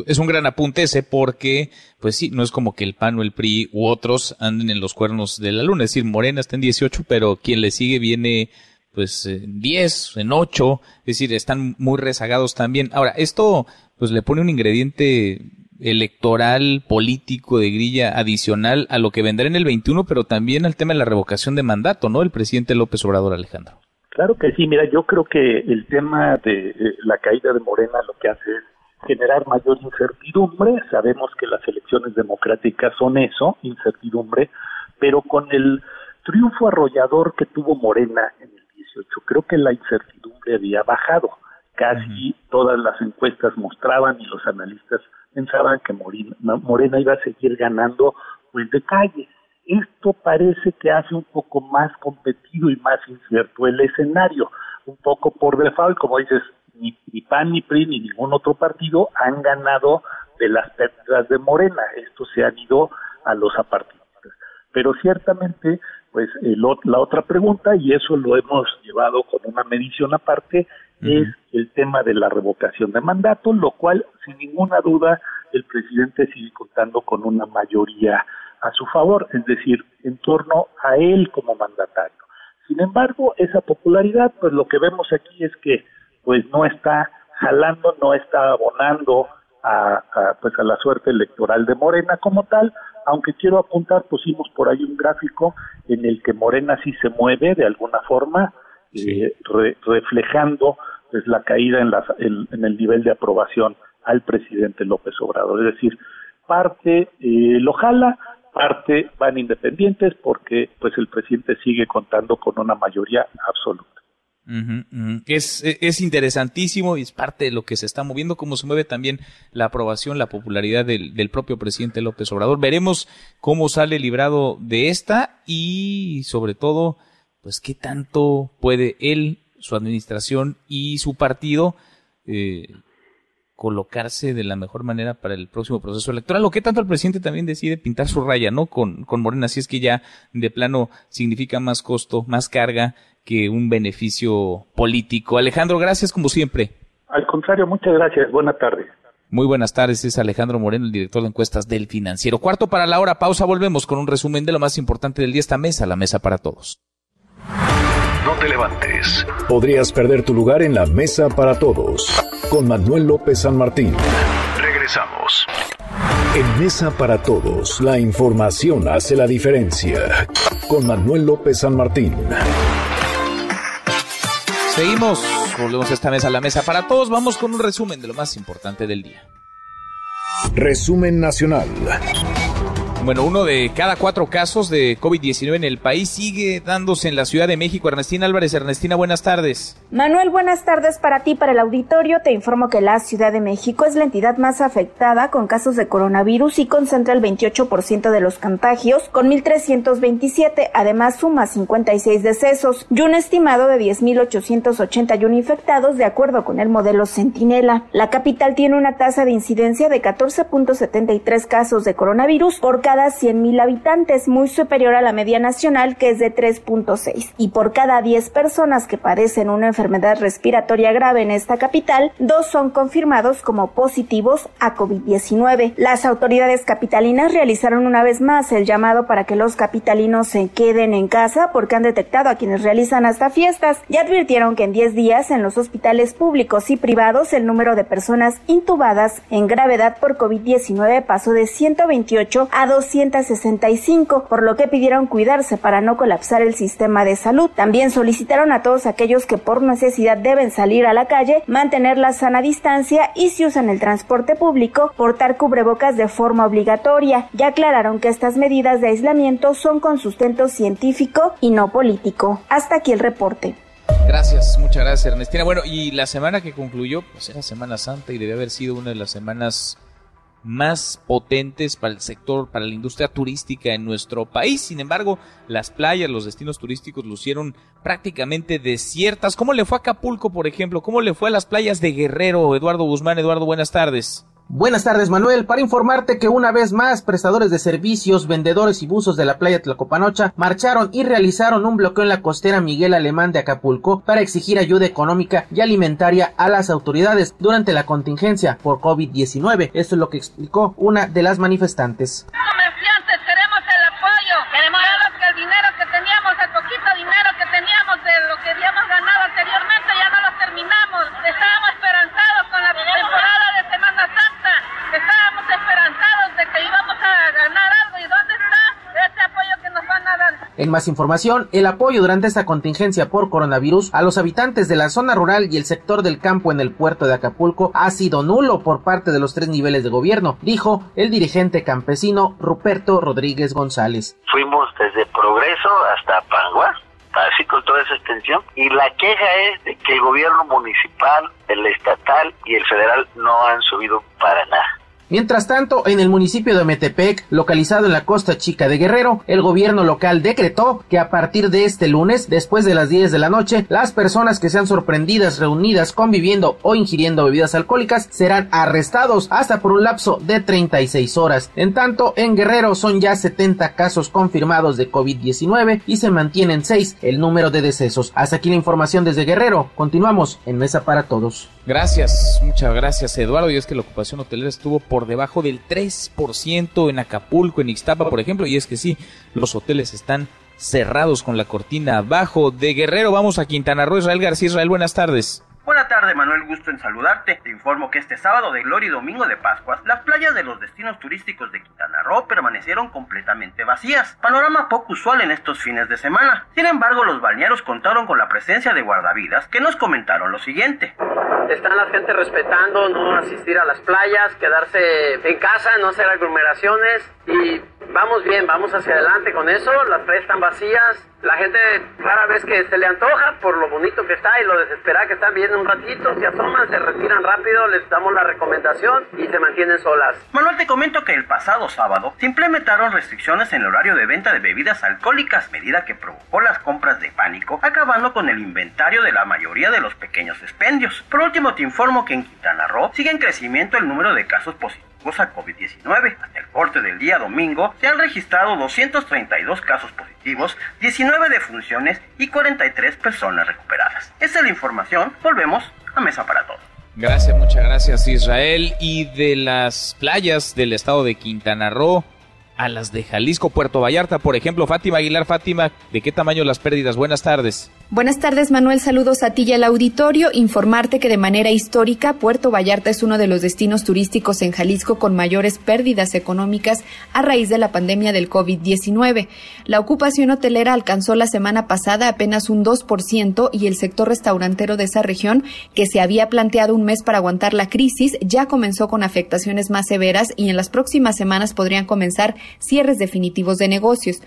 Es un gran apunte ese porque, pues sí, no es como que el PAN o el PRI u otros anden en los cuernos de la luna. Es decir, Morena está en 18, pero quien le sigue viene pues en 10, en 8, es decir, están muy rezagados también. Ahora, esto pues le pone un ingrediente electoral, político, de grilla adicional a lo que vendrá en el 21, pero también al tema de la revocación de mandato, ¿no? El presidente López Obrador Alejandro. Claro que sí, mira, yo creo que el tema de la caída de Morena lo que hace es generar mayor incertidumbre. Sabemos que las elecciones democráticas son eso, incertidumbre, pero con el triunfo arrollador que tuvo Morena en Creo que la incertidumbre había bajado. Casi todas las encuestas mostraban y los analistas pensaban que Morena, iba a seguir ganando pues de calle. Esto parece que hace un poco más competido y más incierto el escenario, un poco por default, como dices, ni, PAN, ni PRI, ni ningún otro partido han ganado de las pérdidas de Morena. Estos se han ido a los apartidistas. Pero ciertamente pues la otra pregunta, y eso lo hemos llevado con una medición aparte, es el tema de la revocación de mandato, lo cual, sin ninguna duda, el presidente sigue contando con una mayoría a su favor, es decir, en torno a él como mandatario. Sin embargo, esa popularidad, pues lo que vemos aquí es que pues no está jalando, no está abonando a, pues a la suerte electoral de Morena como tal, aunque quiero apuntar, pusimos por ahí un gráfico en el que Morena sí se mueve de alguna forma, eh, reflejando pues la caída en, en, el nivel de aprobación al presidente López Obrador. Es decir, parte eh, lo jala, parte van independientes porque pues el presidente sigue contando con una mayoría absoluta. Es, e, es interesantísimo y es parte de lo que se está moviendo, cómo se mueve también la aprobación, la popularidad del, del, propio presidente López Obrador. Veremos cómo sale librado de esta y sobre todo, pues qué tanto puede él, su administración y su partido eh, colocarse de la mejor manera para el próximo proceso electoral o qué tanto el presidente también decide pintar su raya, ¿no? Con, con Morena, si es que ya de plano significa más costo, más carga que un beneficio político. Alejandro, gracias como siempre. Al contrario, muchas gracias. Buenas tardes. Muy buenas tardes, es Alejandro Moreno, el director de encuestas del financiero. Cuarto para la hora, pausa, volvemos con un resumen de lo más importante del día, esta mesa, la mesa para todos. No te levantes. Podrías perder tu lugar en la mesa para todos. Con Manuel López San Martín. Regresamos. En Mesa para Todos, la información hace la diferencia. Con Manuel López San Martín. Seguimos, volvemos esta mesa a la mesa para todos. Vamos con un resumen de lo más importante del día. Resumen nacional. Bueno, uno de cada cuatro casos de COVID-19 en el país sigue dándose en la Ciudad de México. Ernestina Álvarez, Ernestina, buenas tardes. Manuel, buenas tardes para ti, para el auditorio. Te informo que la Ciudad de México es la entidad más afectada con casos de coronavirus y concentra el 28% de los contagios, con 1.327. Además, suma 56 decesos y un estimado de 10.881 infectados, de acuerdo con el modelo Centinela. La capital tiene una tasa de incidencia de 14.73 casos de coronavirus por cada 100.000 habitantes, muy superior a la media nacional, que es de 3.6. Y por cada 10 personas que padecen una enfermedad respiratoria grave en esta capital, dos son confirmados como positivos a COVID-19. Las autoridades capitalinas realizaron una vez más el llamado para que los capitalinos se queden en casa porque han detectado a quienes realizan hasta fiestas y advirtieron que en 10 días en los hospitales públicos y privados el número de personas intubadas en gravedad por COVID-19 pasó de 128 a 265, por lo que pidieron cuidarse para no colapsar el sistema de salud. También solicitaron a todos aquellos que por necesidad deben salir a la calle, mantener la sana distancia y si usan el transporte público, portar cubrebocas de forma obligatoria. Ya aclararon que estas medidas de aislamiento son con sustento científico y no político. Hasta aquí el reporte. Gracias, muchas gracias Ernestina. Bueno, y la semana que concluyó, pues era Semana Santa y debe haber sido una de las semanas más potentes para el sector, para la industria turística en nuestro país. Sin embargo, las playas, los destinos turísticos lucieron prácticamente desiertas. ¿Cómo le fue a Acapulco, por ejemplo? ¿Cómo le fue a las playas de Guerrero? Eduardo Guzmán, Eduardo, buenas tardes. Buenas tardes Manuel, para informarte que una vez más prestadores de servicios, vendedores y buzos de la playa Tlacopanocha marcharon y realizaron un bloqueo en la costera Miguel Alemán de Acapulco para exigir ayuda económica y alimentaria a las autoridades durante la contingencia por COVID-19. Esto es lo que explicó una de las manifestantes. En más información, el apoyo durante esta contingencia por coronavirus a los habitantes de la zona rural y el sector del campo en el puerto de Acapulco ha sido nulo por parte de los tres niveles de gobierno, dijo el dirigente campesino Ruperto Rodríguez González. Fuimos desde Progreso hasta Pangua, así con toda esa extensión, y la queja es de que el gobierno municipal, el estatal y el federal no han subido para nada. Mientras tanto, en el municipio de Metepec, localizado en la costa chica de Guerrero, el gobierno local decretó que a partir de este lunes, después de las 10 de la noche, las personas que sean sorprendidas reunidas conviviendo o ingiriendo bebidas alcohólicas serán arrestados hasta por un lapso de 36 horas. En tanto, en Guerrero son ya 70 casos confirmados de COVID-19 y se mantienen 6 el número de decesos. Hasta aquí la información desde Guerrero. Continuamos en Mesa para Todos. Gracias, muchas gracias Eduardo. Y es que la ocupación hotelera estuvo por debajo del 3% en Acapulco, en Ixtapa, por ejemplo. Y es que sí, los hoteles están cerrados con la cortina abajo. De Guerrero vamos a Quintana Roo. Israel García, Israel, buenas tardes. Buenas tardes, Manuel, gusto en saludarte. Te informo que este sábado de Gloria y Domingo de Pascuas, las playas de los destinos turísticos de Quintana Roo permanecieron completamente vacías. Panorama poco usual en estos fines de semana. Sin embargo, los balnearios contaron con la presencia de guardavidas que nos comentaron lo siguiente. Están la gente respetando no asistir a las playas, quedarse en casa, no hacer aglomeraciones y vamos bien, vamos hacia adelante con eso. Las playas están vacías, la gente rara vez que se le antoja por lo bonito que está y lo desesperada que están viendo un ratito, se asoman, se retiran rápido, les damos la recomendación y se mantienen solas. Manuel, te comento que el pasado sábado se implementaron restricciones en el horario de venta de bebidas alcohólicas, medida que provocó las compras de pánico, acabando con el inventario de la mayoría de los pequeños expendios. Por último, te informo que en Quintana Roo sigue en crecimiento el número de casos positivos a COVID-19. Hasta el corte del día domingo se han registrado 232 casos positivos, 19 defunciones y 43 personas recuperadas. Esa es la información. Volvemos a Mesa para Todos. Gracias, muchas gracias Israel. Y de las playas del estado de Quintana Roo a las de Jalisco, Puerto Vallarta, por ejemplo, Fátima Aguilar, Fátima, ¿de qué tamaño las pérdidas? Buenas tardes. Buenas tardes, Manuel. Saludos a ti y al auditorio. Informarte que de manera histórica, Puerto Vallarta es uno de los destinos turísticos en Jalisco con mayores pérdidas económicas a raíz de la pandemia del COVID-19. La ocupación hotelera alcanzó la semana pasada apenas un 2% y el sector restaurantero de esa región, que se había planteado un mes para aguantar la crisis, ya comenzó con afectaciones más severas y en las próximas semanas podrían comenzar cierres definitivos de negocios.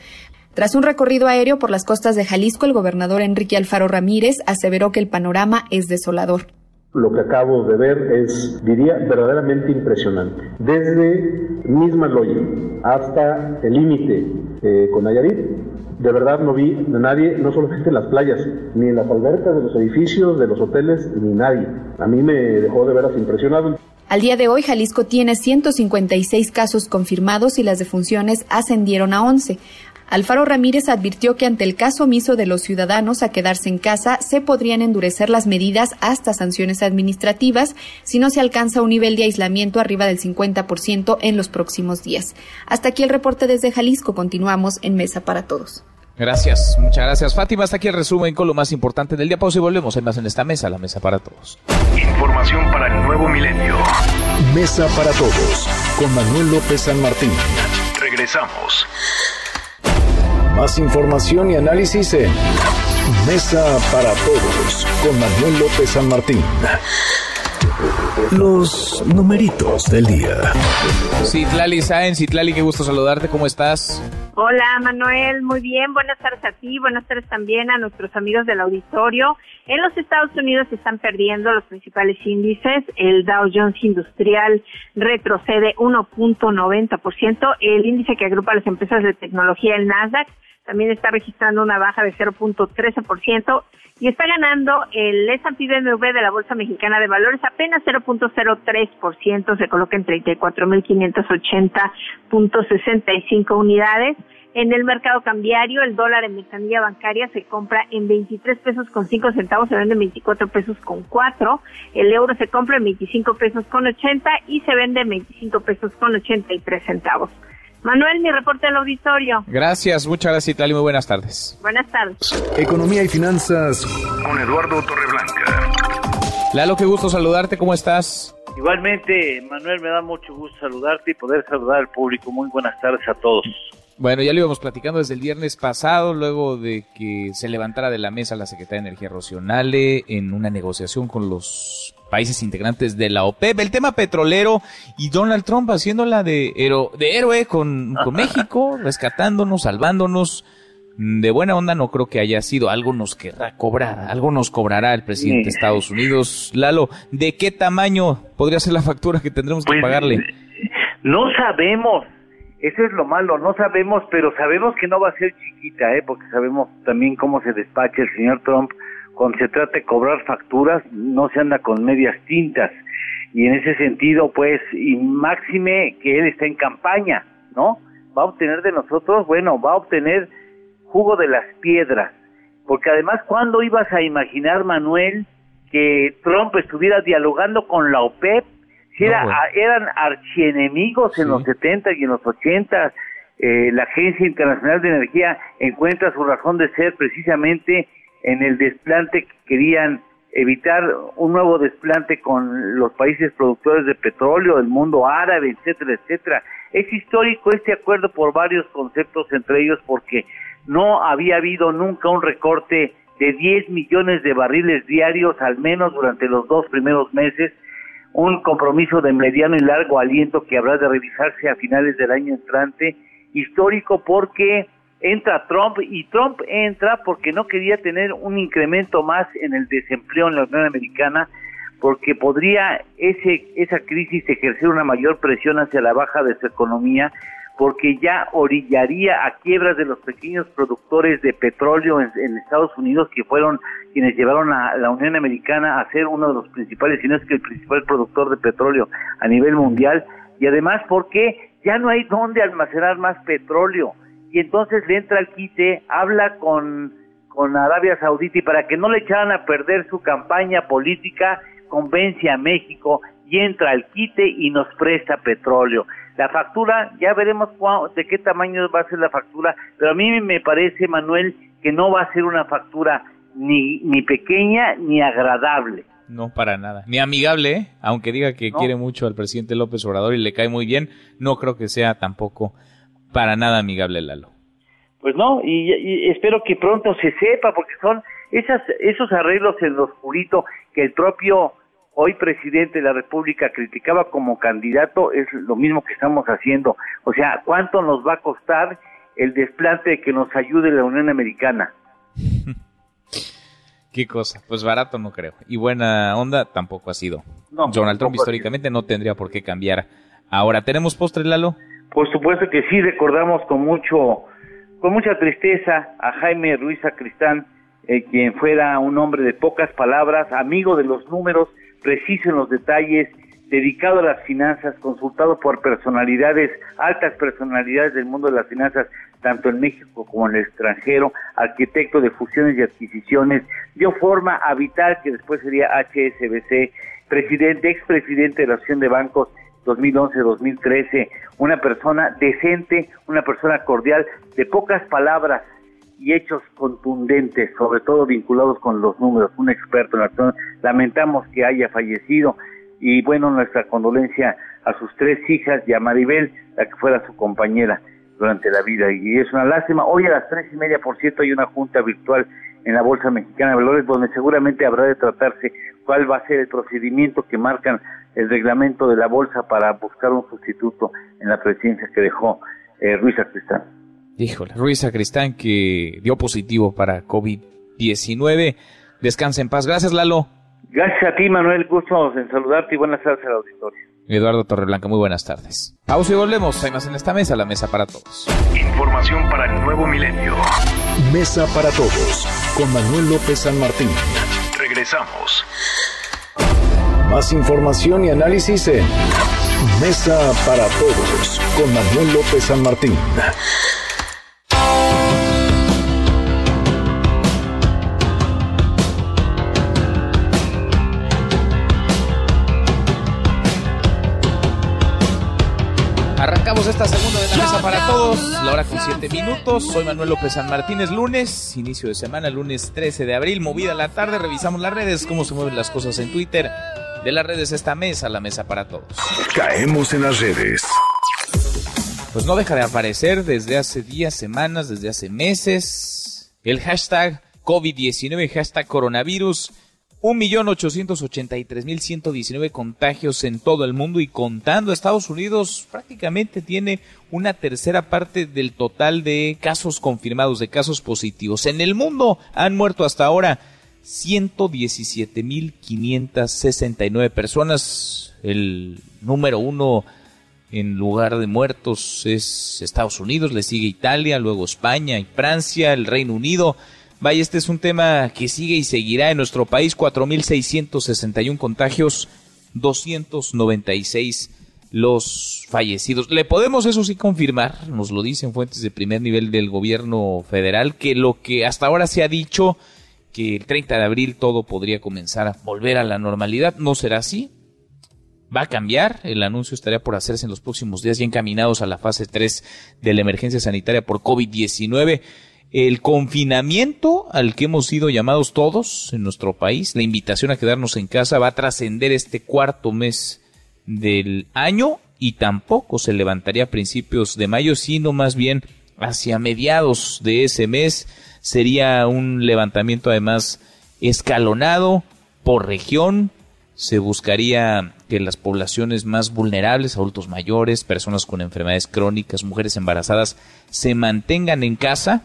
Tras un recorrido aéreo por las costas de Jalisco, el gobernador Enrique Alfaro Ramírez aseveró que el panorama es desolador. Lo que acabo de ver es, diría, verdaderamente impresionante. Desde Misma Loya hasta el límite eh, con Nayarit, de verdad no vi a nadie, no solamente en las playas, ni en las albercas de los edificios, de los hoteles, ni nadie. A mí me dejó de veras impresionado. Al día de hoy, Jalisco tiene 156 casos confirmados y las defunciones ascendieron a 11. Alfaro Ramírez advirtió que ante el caso omiso de los ciudadanos a quedarse en casa, se podrían endurecer las medidas hasta sanciones administrativas si no se alcanza un nivel de aislamiento arriba del 50% en los próximos días. Hasta aquí el reporte desde Jalisco. Continuamos en Mesa para Todos. Gracias, muchas gracias Fátima. Hasta aquí el resumen con lo más importante del día. Pausa y volvemos en más en esta mesa, la mesa para todos. Información para el nuevo milenio. Mesa para todos con Manuel López San Martín. Regresamos. Más información y análisis en Mesa para Todos con Manuel López San Martín. Los numeritos del día. Citlali Sáenz, Citlali, qué gusto saludarte, ¿cómo estás? Hola Manuel, muy bien, buenas tardes a ti, buenas tardes también a nuestros amigos del auditorio. En los Estados Unidos se están perdiendo los principales índices, el Dow Jones Industrial retrocede 1.90%, el índice que agrupa las empresas de tecnología, el Nasdaq, también está registrando una baja de 0.13% y está ganando el S&P BMW de la Bolsa Mexicana de Valores apenas 0.03%, se coloca en 34.580.65 unidades. En el mercado cambiario, el dólar en ventanilla bancaria se compra en 23 pesos con 5 centavos, se vende en 24 pesos con 4. El euro se compra en 25 pesos con 80 y se vende en 25 pesos con 83 centavos. Manuel, mi reporte al auditorio. Gracias, muchas gracias, Italia. Muy buenas tardes. Buenas tardes. Economía y finanzas con Eduardo Torreblanca. Lalo, qué gusto saludarte. ¿Cómo estás? Igualmente, Manuel, me da mucho gusto saludarte y poder saludar al público. Muy buenas tardes a todos. Bueno, ya lo íbamos platicando desde el viernes pasado, luego de que se levantara de la mesa la Secretaría de Energía Rocionale en una negociación con los países integrantes de la OPEP. El tema petrolero y Donald Trump haciéndola de, de héroe con, con México, [laughs] rescatándonos, salvándonos. De buena onda no creo que haya sido. Algo nos querrá cobrar, algo nos cobrará el presidente de Estados Unidos. Lalo, ¿de qué tamaño podría ser la factura que tendremos que Pues, pagarle? No sabemos, eso es lo malo, no sabemos, pero sabemos que no va a ser chiquita, ¿eh? porque sabemos también cómo se despacha el señor Trump cuando se trata de cobrar facturas, no se anda con medias tintas. Y en ese sentido, pues, y máxime que él está en campaña, ¿no? Va a obtener de nosotros, bueno, va a obtener jugo de las piedras. Porque además, ¿cuándo ibas a imaginar, Manuel, que Trump estuviera dialogando con la OPEP? Si era, bueno. a- eran archienemigos en los 70 y en los 80. Eh, la Agencia Internacional de Energía encuentra su razón de ser precisamente en el desplante que querían evitar un nuevo desplante con los países productores de petróleo, el mundo árabe, etcétera, etcétera. Es histórico este acuerdo por varios conceptos, entre ellos porque no había habido nunca un recorte de 10 millones de barriles diarios, al menos durante los dos primeros meses, un compromiso de mediano y largo aliento que habrá de revisarse a finales del año entrante, histórico porque entra Trump y Trump entra porque no quería tener un incremento más en el desempleo en la Unión Americana porque podría ese esa crisis ejercer una mayor presión hacia la baja de su economía porque ya orillaría a quiebras de los pequeños productores de petróleo en, en Estados Unidos que fueron quienes llevaron a la Unión Americana a ser uno de los principales, si no es que el principal productor de petróleo a nivel mundial. Y además porque ya no hay dónde almacenar más petróleo y entonces le entra al quite, habla con, con Arabia Saudita y para que no le echaran a perder su campaña política, convence a México y entra al quite y nos presta petróleo. La factura, ya veremos cuá- de qué tamaño va a ser la factura, pero a mí me parece, Manuel, que no va a ser una factura ni, ni pequeña ni agradable. No, para nada. Ni amigable, ¿eh? aunque diga que No. quiere mucho al presidente López Obrador y le cae muy bien, no creo que sea tampoco para nada amigable Lalo. Pues no, y, y espero que pronto se sepa, porque son esas, esos arreglos en lo oscurito que el propio hoy presidente de la República criticaba como candidato, es lo mismo que estamos haciendo. O sea, ¿cuánto nos va a costar el desplante que nos ayude la Unión Americana. [laughs] Qué cosa, pues barato no creo. Y buena onda tampoco ha sido. Donald Trump históricamente no tendría por qué cambiar. Ahora, ¿tenemos postre, Lalo? Por supuesto que sí, recordamos con mucho, con mucha tristeza a Jaime Ruiz Sacristán, eh, quien fuera un hombre de pocas palabras, amigo de los números, preciso en los detalles, dedicado a las finanzas, consultado por personalidades, altas personalidades del mundo de las finanzas, tanto en México como en el extranjero, arquitecto de fusiones y adquisiciones, dio forma a Vital, que después sería HSBC, presidente, expresidente de la Asociación de Bancos 2011-2013, una persona decente, una persona cordial, de pocas palabras y hechos contundentes, sobre todo vinculados con los números, un experto en acción. Lamentamos que haya fallecido y bueno, nuestra condolencia a sus tres hijas y a Maribel, la que fuera su compañera durante la vida. Y es una lástima. Hoy a las tres y media, por cierto, hay una junta virtual en la Bolsa Mexicana de Valores donde seguramente habrá de tratarse cuál va a ser el procedimiento que marcan el reglamento de la bolsa para buscar un sustituto en la presidencia que dejó eh, Ruiz Sacristán. Híjole, Ruiz Sacristán que dio positivo para COVID-19. Descansa en paz. Gracias, Lalo. Gracias a ti, Manuel. Gusto en saludarte y buenas tardes al auditorio. Eduardo Torreblanca, muy buenas tardes. Pausa y volvemos. Hay más en esta mesa, la mesa para todos. Información para el nuevo milenio. Mesa para todos, con Manuel López San Martín. Regresamos. Más información y análisis en Mesa para Todos con Manuel López San Martín. Arrancamos esta segunda mesa para todos, la hora con 7 minutos. Soy Manuel López San Martín, es lunes, inicio de semana, lunes 13 de abril, movida la tarde. Revisamos las redes, cómo se mueven las cosas en Twitter, de las redes esta mesa, la mesa para todos. Caemos en las redes. Pues no deja de aparecer desde hace días, semanas, desde hace meses, el hashtag COVID-19, hashtag coronavirus. 1.883.119 contagios en todo el mundo y contando Estados Unidos prácticamente tiene una tercera parte del total de casos confirmados, de casos positivos. En el mundo han muerto hasta ahora 117.569 personas. El número uno en lugar de muertos es Estados Unidos, le sigue Italia, luego España y Francia, el Reino Unido. Vaya, este es un tema que sigue y seguirá en nuestro país. 4.661 contagios, 296 los fallecidos. Le podemos, eso sí, confirmar, nos lo dicen fuentes de primer nivel del gobierno federal, que lo que hasta ahora se ha dicho que el 30 de abril todo podría comenzar a volver a la normalidad. No será así. Va a cambiar. El anuncio estaría por hacerse en los próximos días, ya encaminados a la fase 3 de la emergencia sanitaria por COVID-19. El confinamiento al que hemos sido llamados todos en nuestro país, la invitación a quedarnos en casa va a trascender este cuarto mes del año y tampoco se levantaría a principios de mayo, sino más bien hacia mediados de ese mes sería un levantamiento además escalonado por región. Se buscaría que las poblaciones más vulnerables, adultos mayores, personas con enfermedades crónicas, mujeres embarazadas, se mantengan en casa.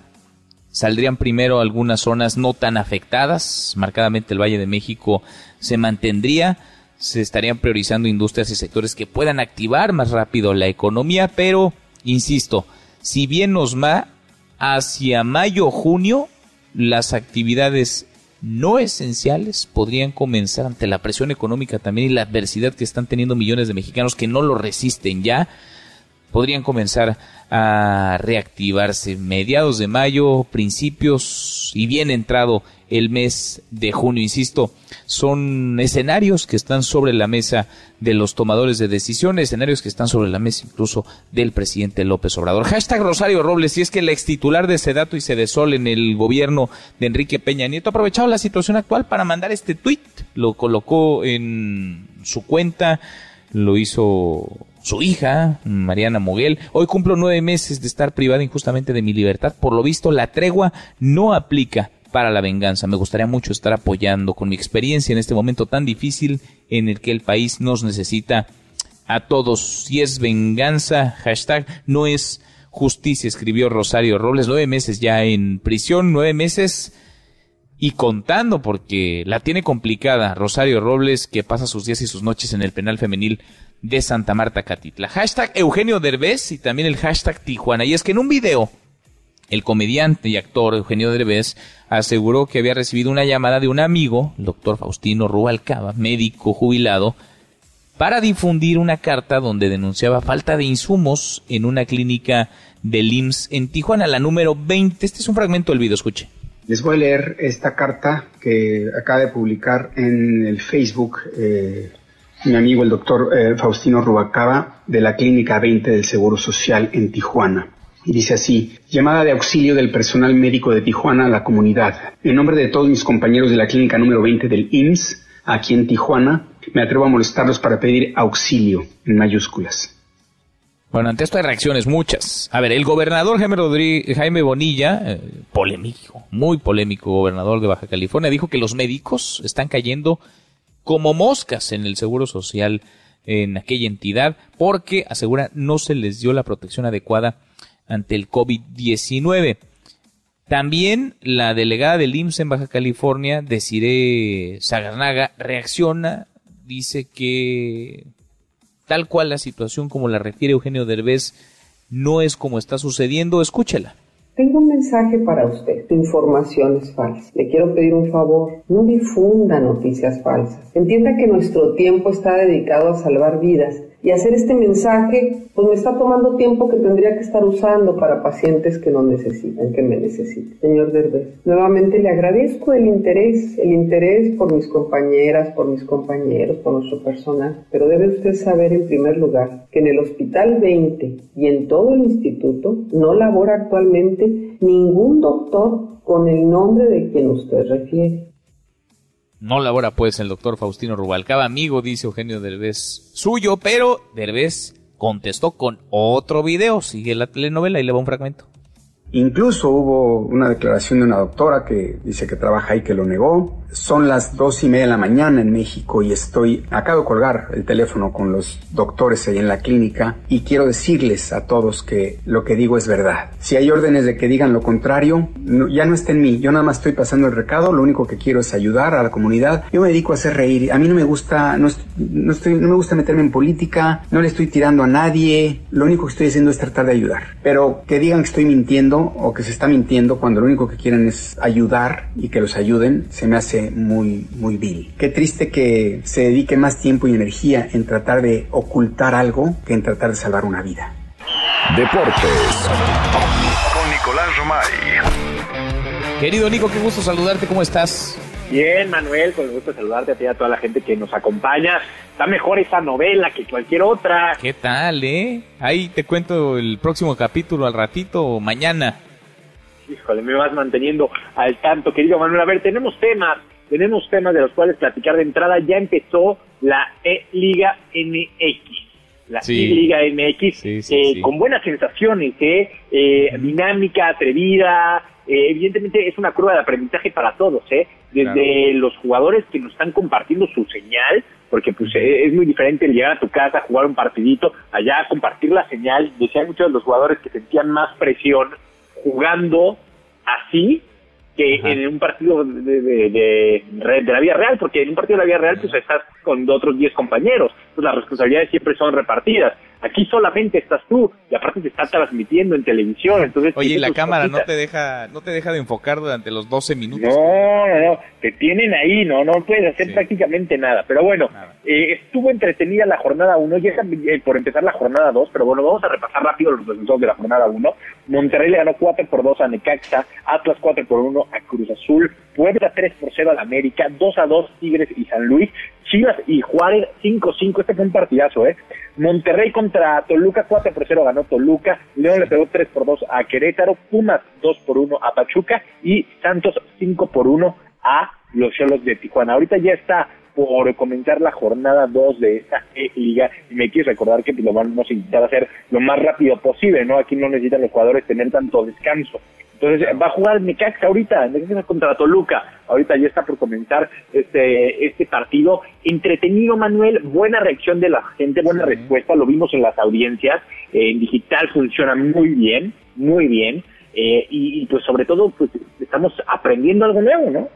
Saldrían primero algunas zonas no tan afectadas, marcadamente el Valle de México se mantendría, se estarían priorizando industrias y sectores que puedan activar más rápido la economía, pero, insisto, si bien nos va, hacia mayo junio las actividades no esenciales podrían comenzar ante la presión económica también y la adversidad que están teniendo millones de mexicanos que no lo resisten ya podrían comenzar a reactivarse mediados de mayo, principios y bien entrado el mes de junio. Insisto, son escenarios que están sobre la mesa de los tomadores de decisiones, escenarios que están sobre la mesa incluso del presidente López Obrador. Hashtag Rosario Robles, si es que el ex titular de Sedato y Sedesol en el gobierno de Enrique Peña Nieto ha aprovechado la situación actual para mandar este tuit, lo colocó en su cuenta, lo hizo su hija, Mariana Moguel. Hoy cumplo nueve meses de estar privada injustamente de mi libertad. Por lo visto, la tregua no aplica para la venganza. Me gustaría mucho estar apoyando con mi experiencia en este momento tan difícil en el que el país nos necesita a todos. Si es venganza, hashtag, no es justicia, escribió Rosario Robles. Nueve meses ya en prisión, nueve meses y contando porque la tiene complicada Rosario Robles que pasa sus días y sus noches en el penal femenil de Santa Marta Catitla. Hashtag Eugenio Derbez y también el hashtag Tijuana. Y es que en un video el comediante y actor Eugenio Derbez aseguró que había recibido una llamada de un amigo, el doctor Faustino Rubalcaba, médico jubilado, para difundir una carta donde denunciaba falta de insumos en una clínica del IMSS en Tijuana, la número 20. Este es un fragmento del video, escuche. Les voy a leer esta carta que acaba de publicar en el Facebook eh, mi amigo el doctor eh, Faustino Rubalcaba de la Clínica 20 del Seguro Social en Tijuana. Y dice así, llamada de auxilio del personal médico de Tijuana a la comunidad. En nombre de todos mis compañeros de la clínica número 20 del IMSS, aquí en Tijuana, me atrevo a molestarlos para pedir auxilio en mayúsculas. Bueno, ante esto hay reacciones muchas. A ver, el gobernador Jaime, Rodríguez, Jaime Bonilla, eh, polémico, muy polémico gobernador de Baja California, dijo que los médicos están cayendo como moscas en el Seguro Social en aquella entidad porque, asegura, no se les dio la protección adecuada ante el COVID-19. También la delegada del IMSS en Baja California, Desiree Sagarnaga, reacciona, dice que tal cual la situación como la refiere Eugenio Derbez no es como está sucediendo. Escúchela. Tengo un mensaje para usted. Tu información es falsa. Le quiero pedir un favor. No difunda noticias falsas. Entienda que nuestro tiempo está dedicado a salvar vidas y hacer este mensaje, pues me está tomando tiempo que tendría que estar usando para pacientes que no necesitan, que me necesiten. Señor Derbez, nuevamente le agradezco el interés, el interés por mis compañeras, por mis compañeros, por nuestro personal, pero debe usted saber en primer lugar que en el Hospital 20 y en todo el instituto no labora actualmente ningún doctor con el nombre de quien usted refiere. No labora pues el doctor Faustino Rubalcaba, amigo, dice Eugenio Derbez, suyo, pero Derbez contestó con otro video. Sigue la telenovela y le va un fragmento. Incluso hubo una declaración de una doctora que dice que trabaja ahí que lo negó. Son las dos y media de la mañana en México y estoy, acabo de colgar el teléfono con los doctores ahí en la clínica y quiero decirles a todos que lo que digo es verdad. Si hay órdenes de que digan lo contrario, ya no está en mí. Yo nada más estoy pasando el recado. Lo único que quiero es ayudar a la comunidad. Yo me dedico a hacer reír. A mí no me gusta, no, no, estoy, no me gusta meterme en política. No le estoy tirando a nadie. Lo único que estoy haciendo es tratar de ayudar. Pero que digan que estoy mintiendo o que se está mintiendo cuando lo único que quieren es ayudar y que los ayuden, se me hace muy, muy vil. Qué triste que se dedique más tiempo y energía en tratar de ocultar algo que en tratar de salvar una vida. Deportes con Nicolás Romay. Querido Nico, qué gusto saludarte, ¿cómo estás? Bien, Manuel, con el gusto de saludarte a ti y a toda la gente que nos acompaña. Está mejor esa novela que cualquier otra. ¿Qué tal, eh? Ahí te cuento el próximo capítulo al ratito o mañana. Híjole, me vas manteniendo al tanto, querido Manuel. A ver, tenemos temas, tenemos temas de los cuales platicar de entrada. Ya empezó la E-Liga MX la E-Liga MX, eh, con buenas sensaciones, ¿eh? eh dinámica, atrevida, eh, evidentemente es una curva de aprendizaje para todos, ¿eh? Desde los jugadores que nos están compartiendo su señal, porque pues es muy diferente el llegar a tu casa, jugar un partidito, allá compartir la señal. Decían muchos de los jugadores que sentían más presión jugando así que en un partido de, de, de, la vida real, porque en un partido de la vida real pues estás con otros 10 compañeros, pues las responsabilidades siempre son repartidas. Aquí solamente estás tú y aparte te está transmitiendo en televisión, entonces Oye, y la cámara no te deja no te deja de enfocar durante los 12 minutos. No, no, no, te tienen ahí, no no puedes hacer prácticamente nada, pero bueno, eh, estuvo entretenida la jornada 1, ya eh, por empezar la jornada 2, pero bueno, vamos a repasar rápido los resultados de la jornada 1. Monterrey le ganó 4 por 2 a Necaxa, Atlas 4 por 1 a Cruz Azul, Puebla 3 por 0 a América, 2 a 2 Tigres y San Luis, Chivas y Juárez 5-5, este fue un partidazo, ¿eh? Monterrey contra Toluca 4 por 0 ganó Toluca, León le pegó 3 por 2 a Querétaro, Pumas 2 por 1 a Pachuca y Santos 5 por 1 a los Cholos de Tijuana. Ahorita ya está por comenzar la jornada 2 de esta liga y me quiero recordar que lo vamos a intentar hacer lo más rápido posible, ¿no? Aquí no necesitan los jugadores tener tanto descanso. Entonces va a jugar Necaxa ahorita, Necaxa contra Toluca. Ahorita ya está por comenzar este, este partido. Entretenido, Manuel, buena reacción de la gente, buena respuesta, lo vimos en las audiencias. en digital funciona muy bien, muy bien. Eh, y, pues sobre todo, pues estamos aprendiendo algo nuevo, ¿no?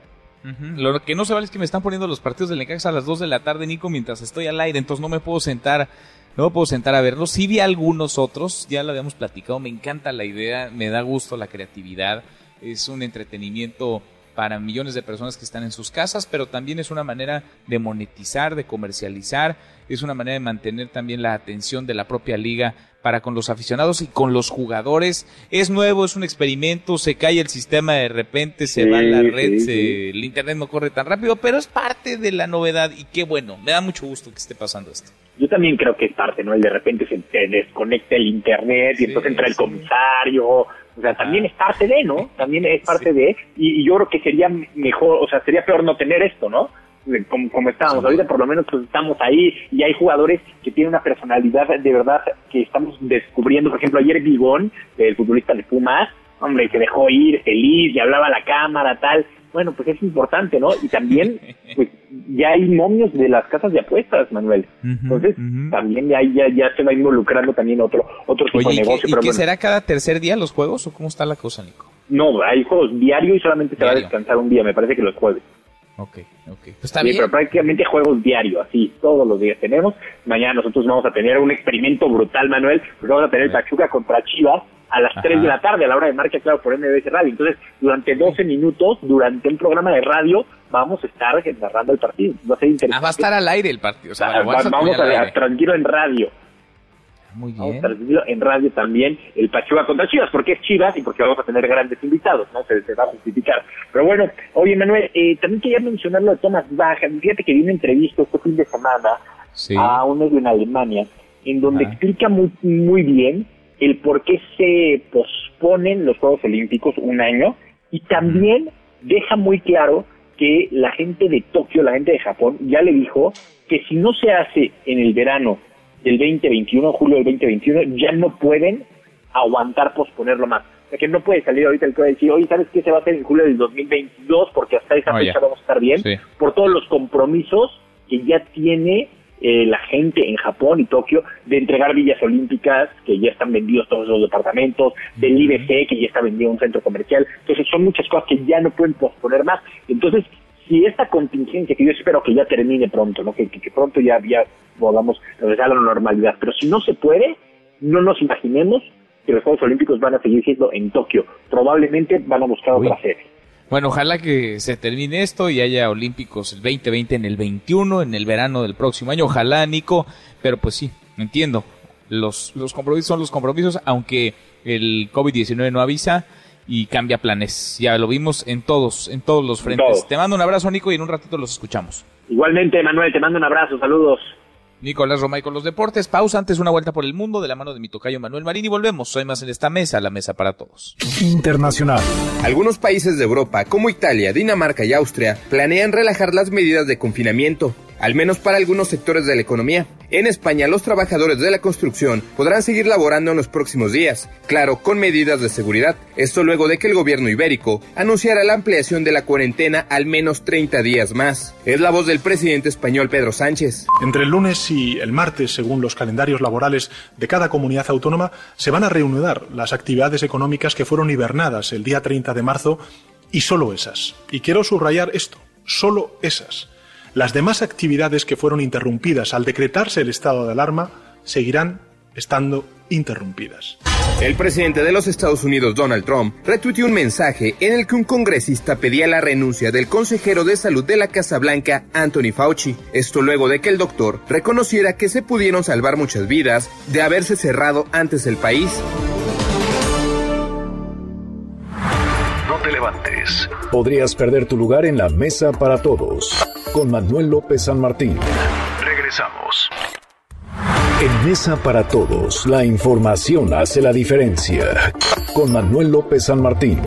Lo que no se vale es que me están poniendo los partidos del Necaxa a las 2 de la tarde, Nico, mientras estoy al aire, entonces no me puedo sentar no me puedo sentar a verlos. Sí vi algunos otros, ya lo habíamos platicado, me encanta la idea, me da gusto la creatividad, es un entretenimiento para millones de personas que están en sus casas, pero también es una manera de monetizar, de comercializar, es una manera de mantener también la atención de la propia liga para con los aficionados y con los jugadores. Es nuevo, es un experimento, se cae el sistema de repente, se va la red, el internet no corre tan rápido, pero es parte de la novedad y qué bueno, me da mucho gusto que esté pasando esto. Yo también creo que es parte, ¿no? El de repente se desconecta el internet y entonces entra el comisario. O sea, también es parte de, ¿no? También es parte de. Y, yo creo que sería mejor, o sea, sería peor no tener esto, ¿no? Como, como estábamos ahorita, por lo menos pues estamos ahí y hay jugadores que tienen una personalidad de verdad que estamos descubriendo. Por ejemplo, ayer Bigón, el futbolista de Pumas, hombre, que dejó ir feliz y hablaba a la cámara, tal bueno, pues es importante, ¿no? Y también, [laughs] pues ya hay momios de las casas de apuestas, Manuel. Entonces, también ya, ya, ya se va involucrando también otro, otro tipo de negocio. ¿Y, qué, será cada tercer día los juegos o cómo está la cosa, Nico? No, hay juegos diarios y solamente se va a descansar un día, me parece que los jueves. Ok, ok. Pues está bien. pero prácticamente juegos diarios, así, todos los días tenemos. Mañana nosotros vamos a tener un experimento brutal, Manuel, porque vamos a tener Pachuca contra Chivas a las 3 de la tarde, a la hora de marcha, claro, por MBS Radio. Entonces, durante 12 minutos, durante un programa de radio, vamos a estar narrando el partido. Va a ser interesante. Ah, va a estar al aire el partido. vamos a, transmitirlo en radio. Muy bien. Vamos a en radio también el Pachuca contra Chivas, porque es Chivas y porque vamos a tener grandes invitados, ¿no? Se, va a justificar. Pero bueno, oye, Manuel, eh, también quería mencionar lo de Thomas Bach. Fíjate que vi una entrevista este fin de semana a un medio en Alemania, en donde explica muy, muy bien el por qué se posponen los Juegos Olímpicos un año y también deja muy claro que la gente de Tokio, la gente de Japón, ya le dijo que si no se hace en el verano del 2021, julio del 2021, ya no pueden aguantar posponerlo más. O sea, que no puede salir ahorita el que va a decir, oye, ¿sabes qué se va a hacer en julio del 2022? Porque hasta esa fecha vamos a estar bien, por todos los compromisos que ya tiene eh, la gente en Japón y Tokio de entregar villas olímpicas, que ya están vendidos todos los departamentos, del IBC, que ya está vendido un centro comercial. Entonces son muchas cosas que ya no pueden posponer más. Entonces, si esta contingencia, que yo espero que ya termine pronto, ¿no? que, que, pronto ya, ya podamos regresar a la normalidad, pero si no se puede, no nos imaginemos que los Juegos Olímpicos van a seguir siendo en Tokio. Probablemente van a buscar otra sede. Bueno, ojalá que se termine esto y haya Olímpicos el 2020 en el 21, en el verano del próximo año. Ojalá, Nico, pero pues sí, entiendo. Los, los compromisos son los compromisos, aunque el COVID-19 no avisa y cambia planes. Ya lo vimos en todos, en todos los frentes. Te mando un abrazo, Nico, y en un ratito los escuchamos. Igualmente, Manuel, te mando un abrazo, saludos. Nicolás Romay con los deportes. Pausa antes una vuelta por el mundo de la mano de mi tocayo Manuel Marín y volvemos. Soy más en esta mesa, la mesa para todos. Internacional. Algunos países de Europa, como Italia, Dinamarca y Austria, planean relajar las medidas de confinamiento al menos para algunos sectores de la economía. En España, los trabajadores de la construcción podrán seguir laborando en los próximos días, claro, con medidas de seguridad. Esto luego de que el gobierno ibérico anunciara la ampliación de la cuarentena al menos 30 días más. Es la voz del presidente español Pedro Sánchez. Entre el lunes y el martes, según los calendarios laborales de cada comunidad autónoma, se van a reanudar las actividades económicas que fueron hibernadas el día 30 de marzo y solo esas. Y quiero subrayar esto, solo esas. Las demás actividades que fueron interrumpidas al decretarse el estado de alarma seguirán estando interrumpidas. El presidente de los Estados Unidos, Donald Trump, retuiteó un mensaje en el que un congresista pedía la renuncia del consejero de salud de la Casa Blanca, Anthony Fauci. Esto luego de que el doctor reconociera que se pudieron salvar muchas vidas de haberse cerrado antes el país. No te levantes. Podrías perder tu lugar en la mesa para todos con Manuel López San Martín. Regresamos. En Mesa para Todos, la información hace la diferencia. Con Manuel López San Martín.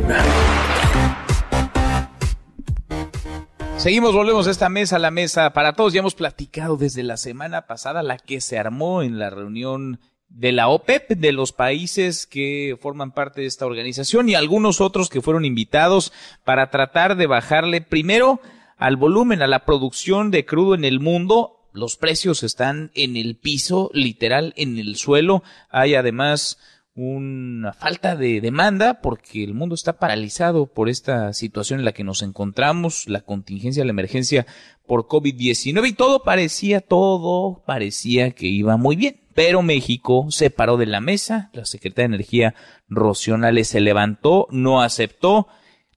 Seguimos, volvemos a esta mesa, la mesa para todos. Ya hemos platicado desde la semana pasada la que se armó en la reunión de la OPEP, de los países que forman parte de esta organización y algunos otros que fueron invitados para tratar de bajarle primero al volumen, a la producción de crudo en el mundo. Los precios están en el piso, literal, en el suelo. Hay además una falta de demanda porque el mundo está paralizado por esta situación en la que nos encontramos, la contingencia, la emergencia por COVID-19 y todo parecía, todo parecía que iba muy bien. Pero México se paró de la mesa, la secretaria de Energía Rocionales se levantó, no aceptó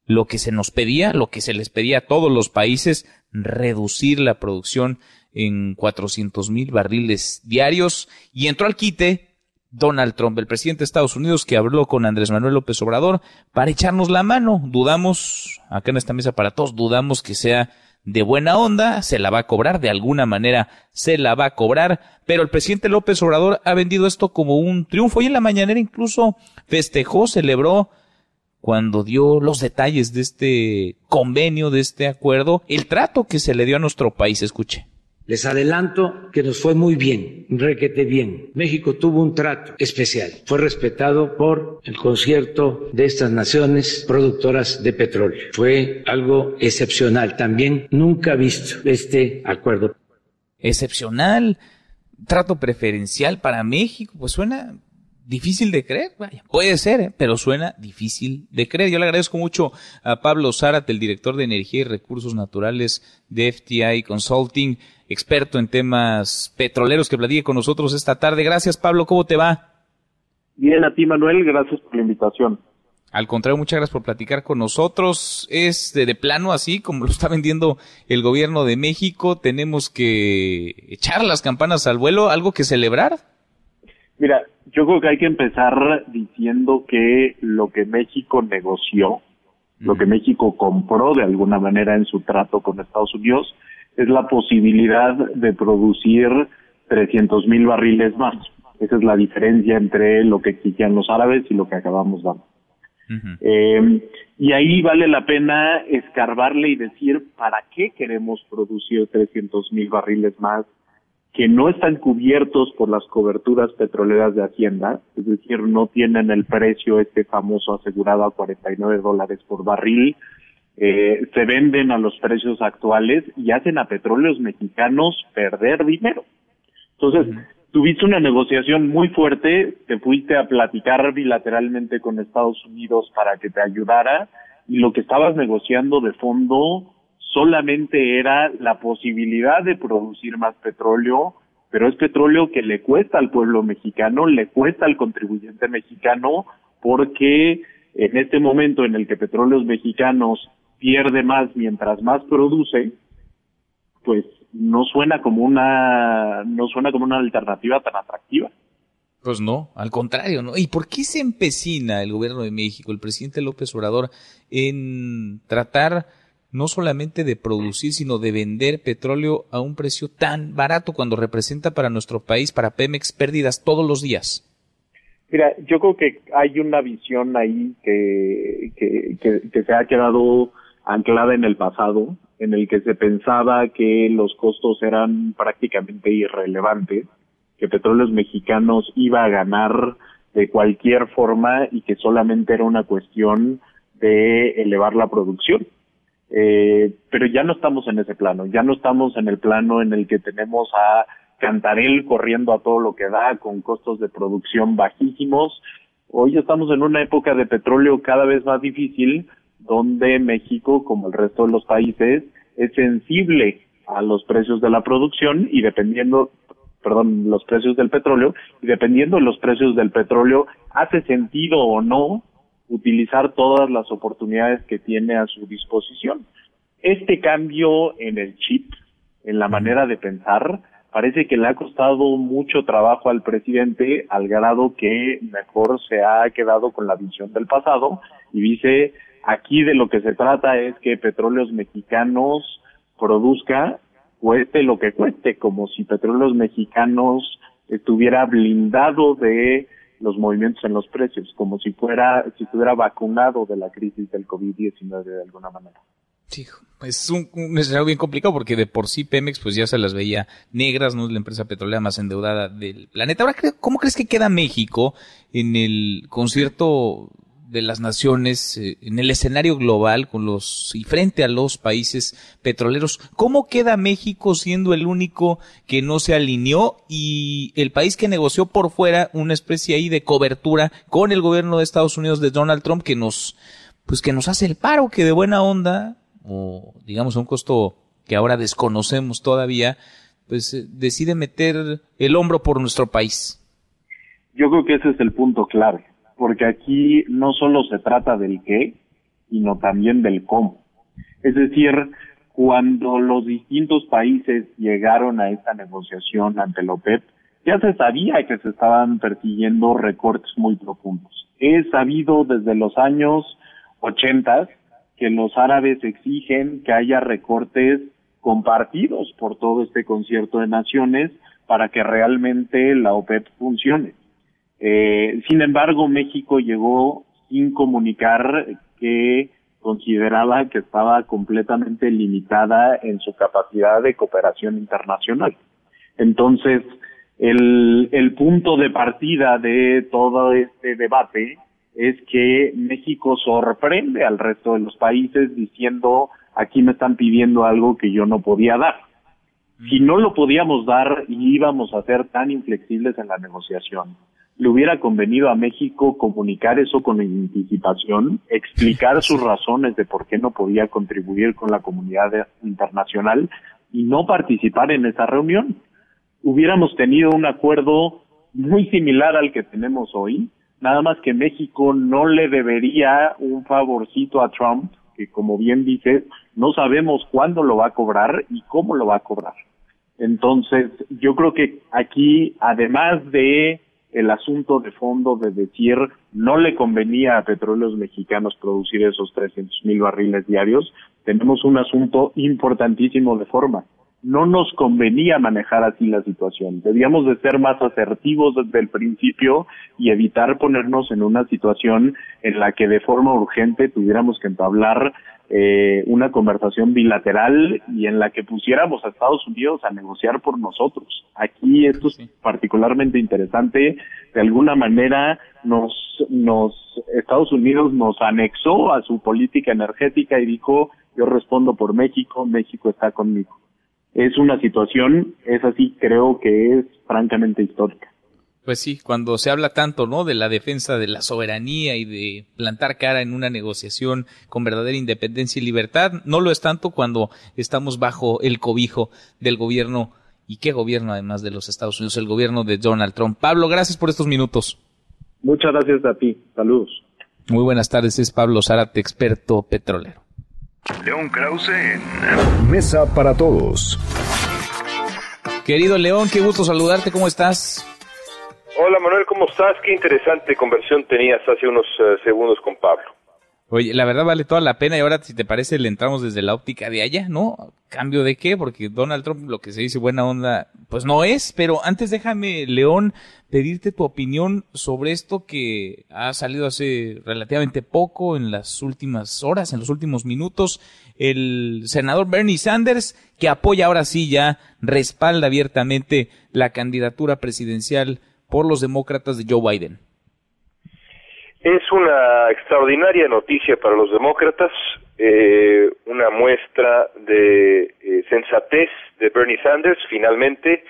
lo que se nos pedía, lo que se les pedía a todos los países, reducir la producción en 400 mil barriles diarios y entró al quite Donald Trump, el presidente de Estados Unidos, que habló con Andrés Manuel López Obrador para echarnos la mano. Dudamos, acá en esta mesa para todos, dudamos que sea de buena onda, se la va a cobrar, de alguna manera se la va a cobrar, pero el presidente López Obrador ha vendido esto como un triunfo y en la mañanera incluso festejó, celebró cuando dio los detalles de este convenio, de este acuerdo, el trato que se le dio a nuestro país. Escuche. Les adelanto que nos fue muy bien, requete bien. México tuvo un trato especial. Fue respetado por el concierto de estas naciones productoras de petróleo. Fue algo excepcional. También nunca visto este acuerdo. Excepcional. Trato preferencial para México. Pues suena difícil de creer, vaya, puede ser, ¿eh? pero suena difícil de creer. Yo le agradezco mucho a Pablo Zárate, el director de Energía y Recursos Naturales de FTI Consulting, experto en temas petroleros que platique con nosotros esta tarde. Gracias, Pablo. ¿Cómo te va? Bien, a ti, Manuel. Gracias por la invitación. Al contrario, muchas gracias por platicar con nosotros. Es de, de, plano así, como lo está vendiendo el gobierno de México. Tenemos que echar las campanas al vuelo, algo que celebrar. Mira, yo creo que hay que empezar diciendo que lo que México negoció, lo que México compró de alguna manera en su trato con Estados Unidos, es la posibilidad de producir 300 mil barriles más. Esa es la diferencia entre lo que exigían los árabes y lo que acabamos dando. eh, y ahí vale la pena escarbarle y decir para qué queremos producir 300 mil barriles más que no están cubiertos por las coberturas petroleras de Hacienda, es decir, no tienen el precio este famoso asegurado a 49 dólares por barril, eh, se venden a los precios actuales y hacen a petróleos mexicanos perder dinero. Entonces, tuviste una negociación muy fuerte, te fuiste a platicar bilateralmente con Estados Unidos para que te ayudara y lo que estabas negociando de fondo solamente era la posibilidad de producir más petróleo, pero es petróleo que le cuesta al pueblo mexicano, le cuesta al contribuyente mexicano, porque en este momento en el que petróleos mexicanos pierde más mientras más produce, pues no suena como una no suena como una alternativa tan atractiva. Pues no, al contrario, ¿no? ¿Y por qué se empecina el gobierno de México, el presidente López Obrador, en tratar no solamente de producir, sino de vender petróleo a un precio tan barato cuando representa para nuestro país, para Pemex, pérdidas todos los días? Mira, yo creo que hay una visión ahí que, que, se ha quedado anclada en el pasado, en el que se pensaba que los costos eran prácticamente irrelevantes, que Petróleos Mexicanos iba a ganar de cualquier forma y que solamente era una cuestión de elevar la producción. Eh, pero ya no estamos en ese plano, ya no estamos en el plano en el que tenemos a Cantarel corriendo a todo lo que da con costos de producción bajísimos. Hoy estamos en una época de petróleo cada vez más difícil, donde México, como el resto de los países, es sensible a los precios de la producción y dependiendo, perdón, los precios del petróleo, y dependiendo de los precios del petróleo, hace sentido o no utilizar todas las oportunidades que tiene a su disposición. Este cambio en el chip, en la manera de pensar, parece que le ha costado mucho trabajo al presidente al grado que mejor se ha quedado con la visión del pasado y dice Aquí de lo que se trata es que Petróleos Mexicanos produzca, cueste lo que cueste, como si Petróleos Mexicanos estuviera blindado de los movimientos en los precios, como si fuera, si estuviera vacunado de la crisis del COVID-19 de alguna manera. Sí, es un, un, escenario bien complicado porque de por sí Pemex pues ya se las veía negras, no es la empresa petrolera más endeudada del planeta. Ahora, ¿cómo crees que queda México en el concierto de las naciones, eh, en el escenario global con los y frente a los países petroleros? ¿Cómo queda México siendo el único que no se alineó y el país que negoció por fuera una especie ahí de cobertura con el gobierno de Estados Unidos de Donald Trump que nos pues que nos hace el paro, que de buena onda o digamos a un costo que ahora desconocemos todavía, pues eh, decide meter el hombro por nuestro país. Yo creo que ese es el punto clave, porque aquí no solo se trata del qué, sino también del cómo. Es decir, cuando los distintos países llegaron a esta negociación ante la OPEP, ya se sabía que se estaban persiguiendo recortes muy profundos. He sabido desde los años 80 que los árabes exigen que haya recortes compartidos por todo este concierto de naciones para que realmente la OPEP funcione. Eh, sin embargo, México llegó sin comunicar que consideraba que estaba completamente limitada en su capacidad de cooperación internacional. Entonces, el, el punto de partida de todo este debate es que México sorprende al resto de los países diciendo aquí me están pidiendo algo que yo no podía dar. Si no lo podíamos dar y íbamos a ser tan inflexibles en la negociación, le hubiera convenido a México comunicar eso con anticipación, explicar sus razones de por qué no podía contribuir con la comunidad internacional y no participar en esa reunión. Hubiéramos tenido un acuerdo muy similar al que tenemos hoy, Nada más que México no le debería un favorcito a Trump, que como bien dice, no sabemos cuándo lo va a cobrar y cómo lo va a cobrar. Entonces, yo creo que aquí, además de el asunto de fondo de decir no le convenía a petróleos mexicanos producir esos 300 mil barriles diarios, tenemos un asunto importantísimo de forma no nos convenía manejar así la situación. Debíamos de ser más asertivos desde el principio y evitar ponernos en una situación en la que de forma urgente tuviéramos que entablar eh, una conversación bilateral y en la que pusiéramos a Estados Unidos a negociar por nosotros. Aquí esto es particularmente interesante. De alguna manera nos, nos, Estados Unidos nos anexó a su política energética y dijo, yo respondo por México, México está conmigo es una situación, es así, creo que es francamente histórica. Pues sí, cuando se habla tanto, ¿no? De la defensa de la soberanía y de plantar cara en una negociación con verdadera independencia y libertad, no lo es tanto cuando estamos bajo el cobijo del gobierno y qué gobierno además de los Estados Unidos, el gobierno de Donald Trump. Pablo, gracias por estos minutos. Muchas gracias a ti. Saludos. Muy buenas tardes, es Pablo Zárate, experto petrolero. León Krause en Mesa para Todos. Querido León, qué gusto saludarte, ¿cómo estás? Hola Manuel, ¿cómo estás? Qué interesante conversión tenías hace unos eh, segundos con Pablo. Oye, la verdad vale toda la pena y ahora si te parece le entramos desde la óptica de allá, ¿no? ¿Cambio de qué? Porque Donald Trump lo que se dice buena onda, pues no es, pero antes déjame, León, pedirte tu opinión sobre esto que ha salido hace relativamente poco, en las últimas horas, en los últimos minutos, el senador Bernie Sanders, que apoya ahora sí ya, respalda abiertamente la candidatura presidencial por los demócratas de Joe Biden. Es una extraordinaria noticia para los demócratas, eh, una muestra de eh, sensatez de Bernie Sanders, finalmente.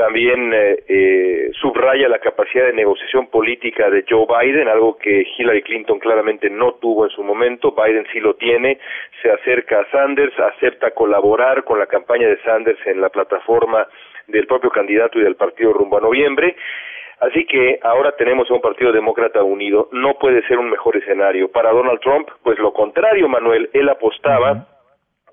También eh, subraya la capacidad de negociación política de Joe Biden, algo que Hillary Clinton claramente no tuvo en su momento. Biden sí lo tiene, se acerca a Sanders, acepta colaborar con la campaña de Sanders en la plataforma del propio candidato y del partido rumbo a noviembre Así que ahora tenemos a un Partido Demócrata unido. No puede ser un mejor escenario. Para Donald Trump, pues lo contrario, Manuel, él apostaba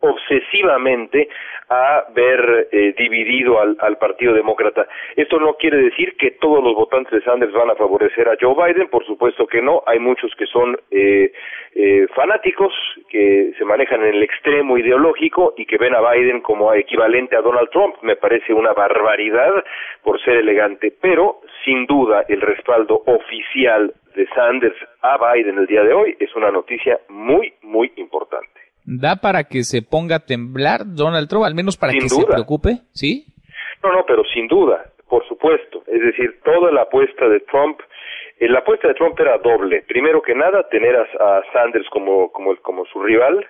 obsesivamente a ver eh, dividido al, al, Partido Demócrata. Esto no quiere decir que todos los votantes de Sanders van a favorecer a Joe Biden, por supuesto que no. Hay muchos que son eh, eh, fanáticos, que se manejan en el extremo ideológico y que ven a Biden como equivalente a Donald Trump. Me parece una barbaridad por ser elegante, pero sin duda el respaldo oficial de Sanders a Biden el día de hoy es una noticia muy, muy importante. Da para que se ponga a temblar Donald Trump, al menos para que se preocupe, ¿sí? No, no, pero sin duda, por supuesto. Es decir, toda la apuesta de Trump, eh, la apuesta de Trump era doble. Primero que nada, tener a, Sanders como, como, como su rival.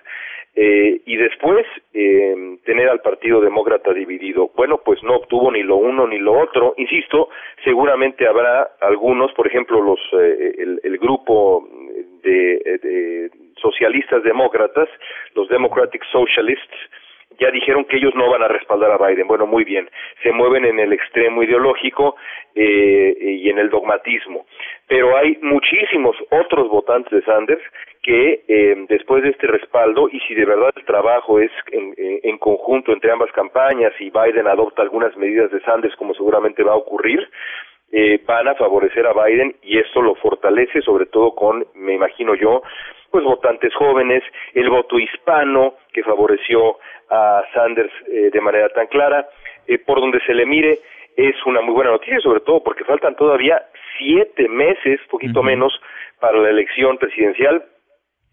Eh, y después eh, tener al Partido Demócrata dividido. Bueno, pues no obtuvo ni lo uno ni lo otro. Insisto, seguramente habrá algunos, por ejemplo, los eh, el, el, grupo de, de socialistas demócratas, los Democratic Socialists, ya dijeron que ellos no van a respaldar a Biden. Bueno, muy bien, se mueven en el extremo ideológico eh, y en el dogmatismo. Pero hay muchísimos otros votantes de Sanders que eh, después de este respaldo, y si de verdad el trabajo es en, en, conjunto entre ambas campañas y Biden adopta algunas medidas de Sanders, como seguramente va a ocurrir, eh, van a favorecer a Biden y esto lo fortalece, sobre todo con, me imagino yo, pues votantes jóvenes, el voto hispano que favoreció a Sanders eh, de manera tan clara, eh, por donde se le mire es una muy buena noticia, sobre todo porque faltan todavía siete meses, poquito menos, para la elección presidencial.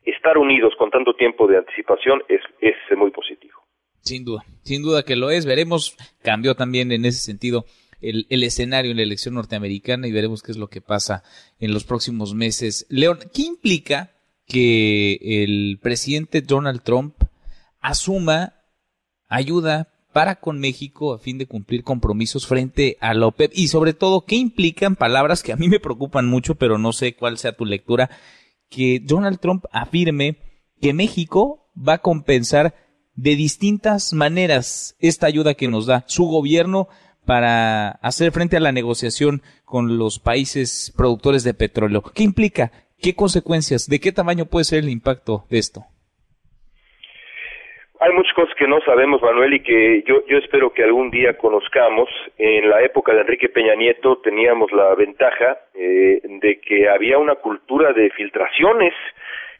Estar unidos con tanto tiempo de anticipación es, es muy positivo. Sin duda, sin duda que lo es. Veremos, cambió también en ese sentido el, escenario en la elección norteamericana y veremos qué es lo que pasa en los próximos meses. León, ¿qué implica que el presidente Donald Trump asuma ayuda para con México a fin de cumplir compromisos frente a la OPEP y sobre todo qué implican palabras que a mí me preocupan mucho, pero no sé cuál sea tu lectura, que Donald Trump afirme que México va a compensar de distintas maneras esta ayuda que nos da su gobierno para hacer frente a la negociación con los países productores de petróleo. ¿Qué implica? ¿Qué consecuencias? ¿De qué tamaño puede ser el impacto de esto? Hay muchas cosas que no sabemos, Manuel, y que yo, yo espero que algún día conozcamos. En la época de Enrique Peña Nieto teníamos la ventaja eh, de que había una cultura de filtraciones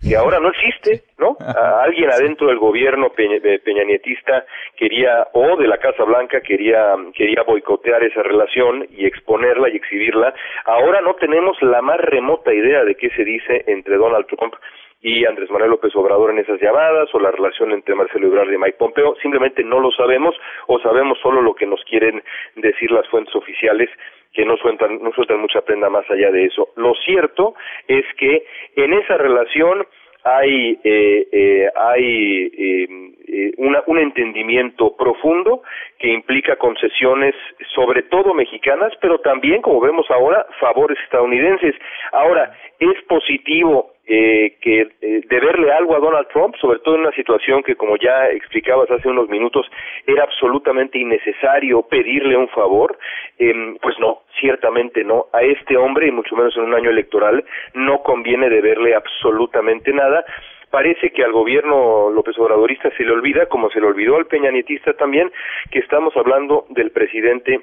que ahora no existe, ¿no? alguien adentro del gobierno peña, peñanietista quería, o de la Casa Blanca quería, quería boicotear esa relación y exponerla y exhibirla. Ahora no tenemos la más remota idea de qué se dice entre Donald Trump y Andrés Manuel López Obrador en esas llamadas o la relación entre Marcelo Ebrard y Mike Pompeo, simplemente no lo sabemos o sabemos solo lo que nos quieren decir las fuentes oficiales que no sueltan, no sueltan mucha prenda más allá de eso. Lo cierto es que en esa relación hay, eh, eh, hay eh, un entendimiento profundo que implica concesiones, sobre todo mexicanas, pero también, como vemos ahora, favores estadounidenses. Ahora, es positivo eh, que eh, deberle algo a Donald Trump, sobre todo en una situación que, como ya explicabas hace unos minutos, era absolutamente innecesario pedirle un favor, eh, pues no, ciertamente no. A este hombre, y mucho menos en un año electoral, no conviene deberle absolutamente nada. Parece que al gobierno López Obradorista se le olvida, como se le olvidó al peñanietista también, que estamos hablando del presidente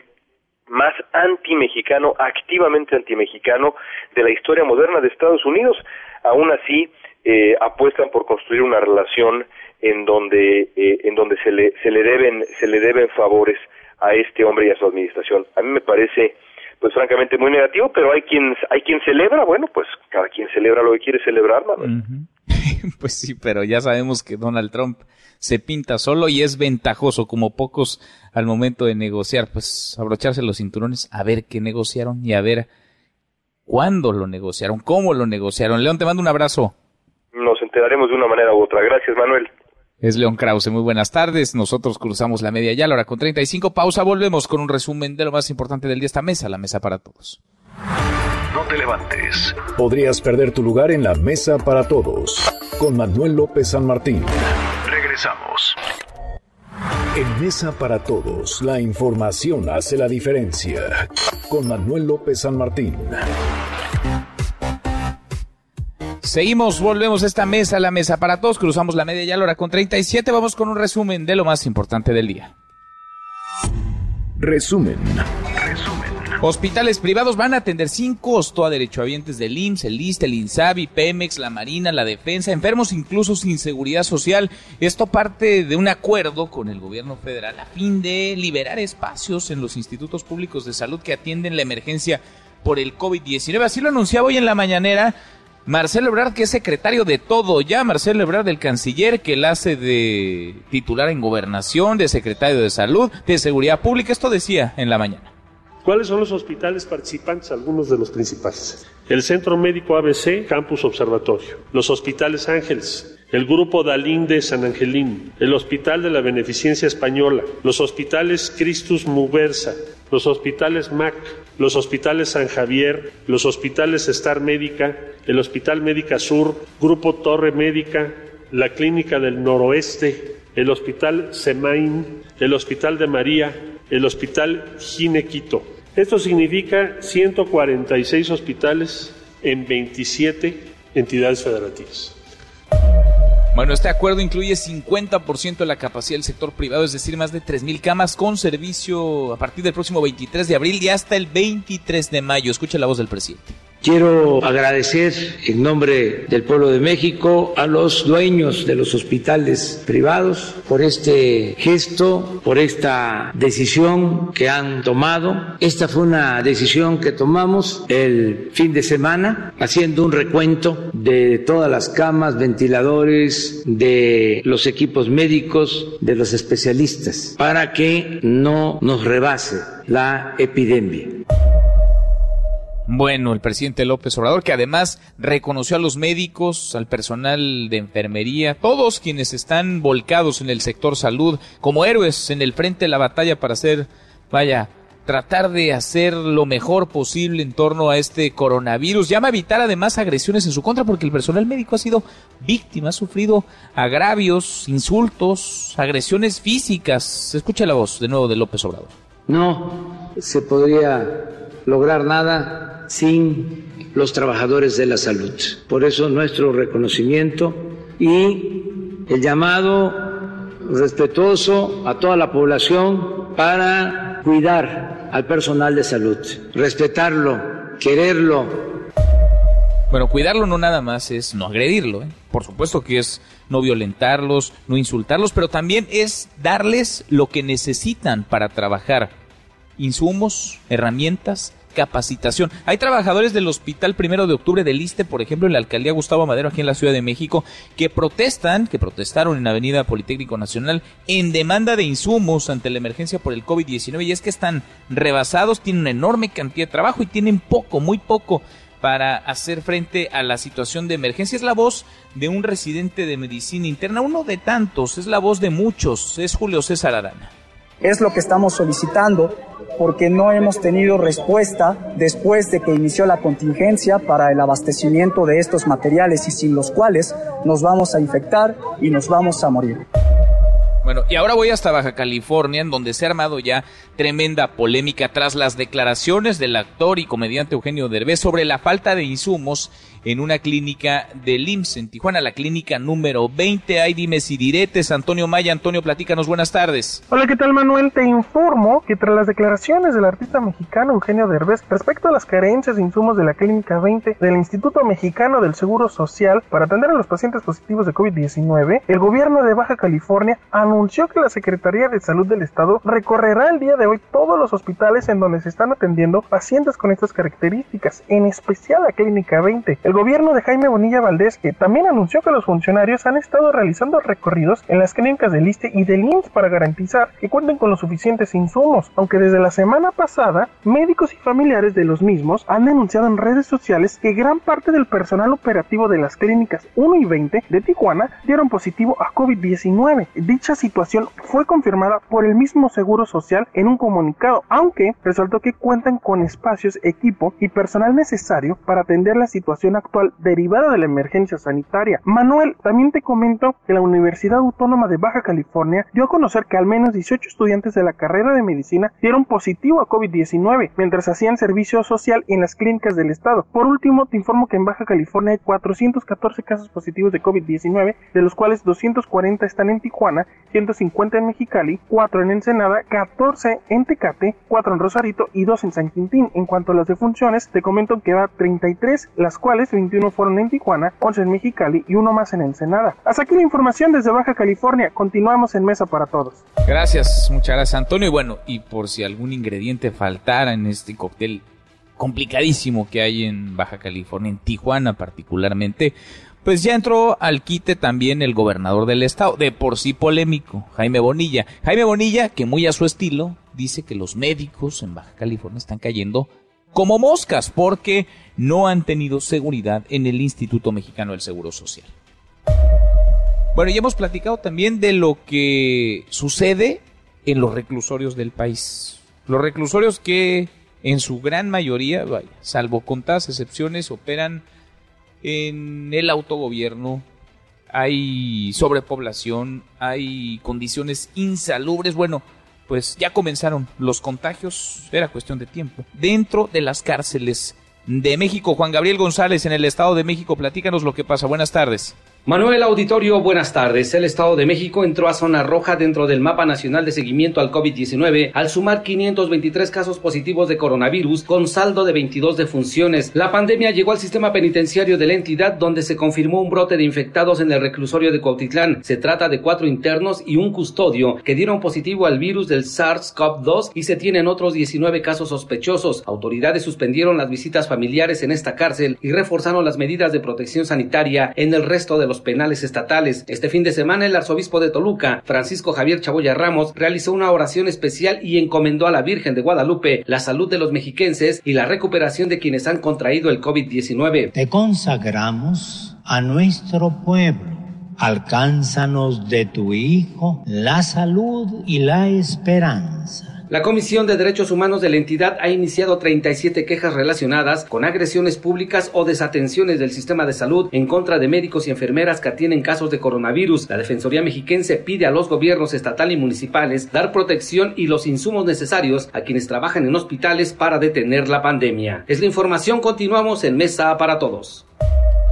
más anti-mexicano, activamente anti-mexicano de la historia moderna de Estados Unidos. Aún así, eh, apuestan por construir una relación en donde, eh, en donde se, le, se, le deben, se le deben favores a este hombre y a su administración. A mí me parece, pues francamente, muy negativo, pero hay quien, hay quien celebra, bueno, pues cada quien celebra lo que quiere celebrar, [laughs] pues sí, pero ya sabemos que Donald Trump se pinta solo y es ventajoso, como pocos al momento de negociar, pues abrocharse los cinturones, a ver qué negociaron y a ver cuándo lo negociaron, cómo lo negociaron. León, te mando un abrazo. Nos enteraremos de una manera u otra. Gracias, Manuel. Es León Krause. Muy buenas tardes. Nosotros cruzamos la media ya, la hora con 35. Pausa. Volvemos con un resumen de lo más importante del día. Esta mesa, la mesa para todos. No te levantes. Podrías perder tu lugar en la mesa para todos. Con Manuel López San Martín. Regresamos. En Mesa para Todos, la información hace la diferencia. Con Manuel López San Martín. Seguimos, volvemos a esta mesa, la mesa para todos. Cruzamos la media ya la hora con 37. Vamos con un resumen de lo más importante del día. Resumen. Hospitales privados van a atender sin costo a derechohabientes del IMSS, el ISTE, el INSABI, Pemex, la Marina, la Defensa, enfermos incluso sin seguridad social. Esto parte de un acuerdo con el gobierno federal a fin de liberar espacios en los institutos públicos de salud que atienden la emergencia por el COVID-19. Así lo anunciaba hoy en la mañanera Marcelo Ebrard, que es secretario de todo, ya Marcelo Ebrard, el canciller, que él hace de titular en gobernación, de secretario de salud, de seguridad pública, esto decía en la mañana. ¿Cuáles son los hospitales participantes? Algunos de los principales. El Centro Médico ABC, Campus Observatorio. Los Hospitales Ángeles, el Grupo Dalín de San Angelín, el Hospital de la Beneficencia Española, los Hospitales Christus Muversa, los Hospitales MAC, los Hospitales San Javier, los Hospitales Star Médica, el Hospital Médica Sur, Grupo Torre Médica, la Clínica del Noroeste, el Hospital Semain, el Hospital de María, el Hospital Ginequito. Esto significa 146 hospitales en 27 entidades federativas. Bueno, este acuerdo incluye 50% de la capacidad del sector privado, es decir, más de 3.000 camas con servicio a partir del próximo 23 de abril y hasta el 23 de mayo. Escucha la voz del presidente. Quiero agradecer en nombre del pueblo de México a los dueños de los hospitales privados por este gesto, por esta decisión que han tomado. Esta fue una decisión que tomamos el fin de semana haciendo un recuento de todas las camas, ventiladores, de los equipos médicos, de los especialistas, para que no nos rebase la epidemia. Bueno, el presidente López Obrador, que además reconoció a los médicos, al personal de enfermería, todos quienes están volcados en el sector salud como héroes en el frente de la batalla para hacer, vaya, tratar de hacer lo mejor posible en torno a este coronavirus. Llama a evitar además agresiones en su contra porque el personal médico ha sido víctima, ha sufrido agravios, insultos, agresiones físicas. Escucha la voz de nuevo de López Obrador. No se podría lograr nada sin los trabajadores de la salud. Por eso nuestro reconocimiento y el llamado respetuoso a toda la población para cuidar al personal de salud, respetarlo, quererlo. Bueno, cuidarlo no nada más es no agredirlo, ¿eh? por supuesto que es no violentarlos, no insultarlos, pero también es darles lo que necesitan para trabajar, insumos, herramientas, capacitación. Hay trabajadores del Hospital Primero de Octubre del Liste, por ejemplo, en la alcaldía Gustavo Madero, aquí en la Ciudad de México, que protestan, que protestaron en Avenida Politécnico Nacional en demanda de insumos ante la emergencia por el COVID-19. Y es que están rebasados, tienen una enorme cantidad de trabajo y tienen poco, muy poco para hacer frente a la situación de emergencia. Es la voz de un residente de medicina interna, uno de tantos, es la voz de muchos, es Julio César Arana. Es lo que estamos solicitando porque no hemos tenido respuesta después de que inició la contingencia para el abastecimiento de estos materiales y sin los cuales nos vamos a infectar y nos vamos a morir. Bueno, y ahora voy hasta Baja California, en donde se ha armado ya tremenda polémica tras las declaraciones del actor y comediante Eugenio Derbez sobre la falta de insumos en una clínica del IMSS en Tijuana, la clínica número 20. Hay dimes y diretes. Antonio Maya, Antonio, platícanos, buenas tardes. Hola, ¿qué tal Manuel? Te informo que tras las declaraciones del artista mexicano Eugenio Derbez respecto a las carencias de insumos de la clínica 20 del Instituto Mexicano del Seguro Social para atender a los pacientes positivos de COVID-19, el gobierno de Baja California anunció que la Secretaría de Salud del Estado recorrerá el día de hoy todos los hospitales en donde se están atendiendo pacientes con estas características, en especial la clínica 20. El gobierno de Jaime Bonilla Valdés, que también anunció que los funcionarios han estado realizando recorridos en las clínicas del ISTE y del INSS para garantizar que cuenten con los suficientes insumos, aunque desde la semana pasada, médicos y familiares de los mismos han denunciado en redes sociales que gran parte del personal operativo de las clínicas 1 y 20 de Tijuana dieron positivo a COVID-19. Dicha situación fue confirmada por el mismo Seguro Social en un comunicado, aunque resaltó que cuentan con espacios, equipo y personal necesario para atender la situación actual derivada de la emergencia sanitaria. Manuel, también te comento que la Universidad Autónoma de Baja California dio a conocer que al menos 18 estudiantes de la carrera de medicina dieron positivo a COVID-19 mientras hacían servicio social en las clínicas del estado. Por último, te informo que en Baja California hay 414 casos positivos de COVID-19, de los cuales 240 están en Tijuana, 150 en Mexicali, 4 en Ensenada, 14 en Tecate, 4 en Rosarito y 2 en San Quintín. En cuanto a las defunciones, te comento que va 33, las cuales 21 fueron en Tijuana, 11 en Mexicali y uno más en Ensenada. Hasta aquí la información desde Baja California. Continuamos en Mesa para Todos. Gracias, muchas gracias Antonio. Y bueno, y por si algún ingrediente faltara en este cóctel complicadísimo que hay en Baja California, en Tijuana particularmente, pues ya entró al quite también el gobernador del estado, de por sí polémico, Jaime Bonilla. Jaime Bonilla, que muy a su estilo, dice que los médicos en Baja California están cayendo como moscas porque no han tenido seguridad en el Instituto Mexicano del Seguro Social. Bueno, ya hemos platicado también de lo que sucede en los reclusorios del país. Los reclusorios que en su gran mayoría, vaya, salvo contadas excepciones, operan en el autogobierno, hay sobrepoblación, hay condiciones insalubres. Bueno, pues ya comenzaron los contagios, era cuestión de tiempo. Dentro de las cárceles de México, Juan Gabriel González en el Estado de México, platícanos lo que pasa. Buenas tardes. Manuel Auditorio, buenas tardes. El Estado de México entró a zona roja dentro del mapa nacional de seguimiento al COVID-19 al sumar 523 casos positivos de coronavirus con saldo de 22 defunciones. La pandemia llegó al sistema penitenciario de la entidad donde se confirmó un brote de infectados en el reclusorio de Cuautitlán. Se trata de cuatro internos y un custodio que dieron positivo al virus del SARS-CoV-2 y se tienen otros 19 casos sospechosos. Autoridades suspendieron las visitas familiares en esta cárcel y reforzaron las medidas de protección sanitaria en el resto de los penales estatales. Este fin de semana el arzobispo de Toluca, Francisco Javier Chaboya Ramos, realizó una oración especial y encomendó a la Virgen de Guadalupe la salud de los mexiquenses y la recuperación de quienes han contraído el COVID-19. Te consagramos a nuestro pueblo. Alcánzanos de tu Hijo la salud y la esperanza la Comisión de Derechos Humanos de la entidad ha iniciado 37 quejas relacionadas con agresiones públicas o desatenciones del sistema de salud en contra de médicos y enfermeras que atienden casos de coronavirus. La Defensoría Mexiquense pide a los gobiernos estatal y municipales dar protección y los insumos necesarios a quienes trabajan en hospitales para detener la pandemia. Es la información, continuamos en Mesa para Todos.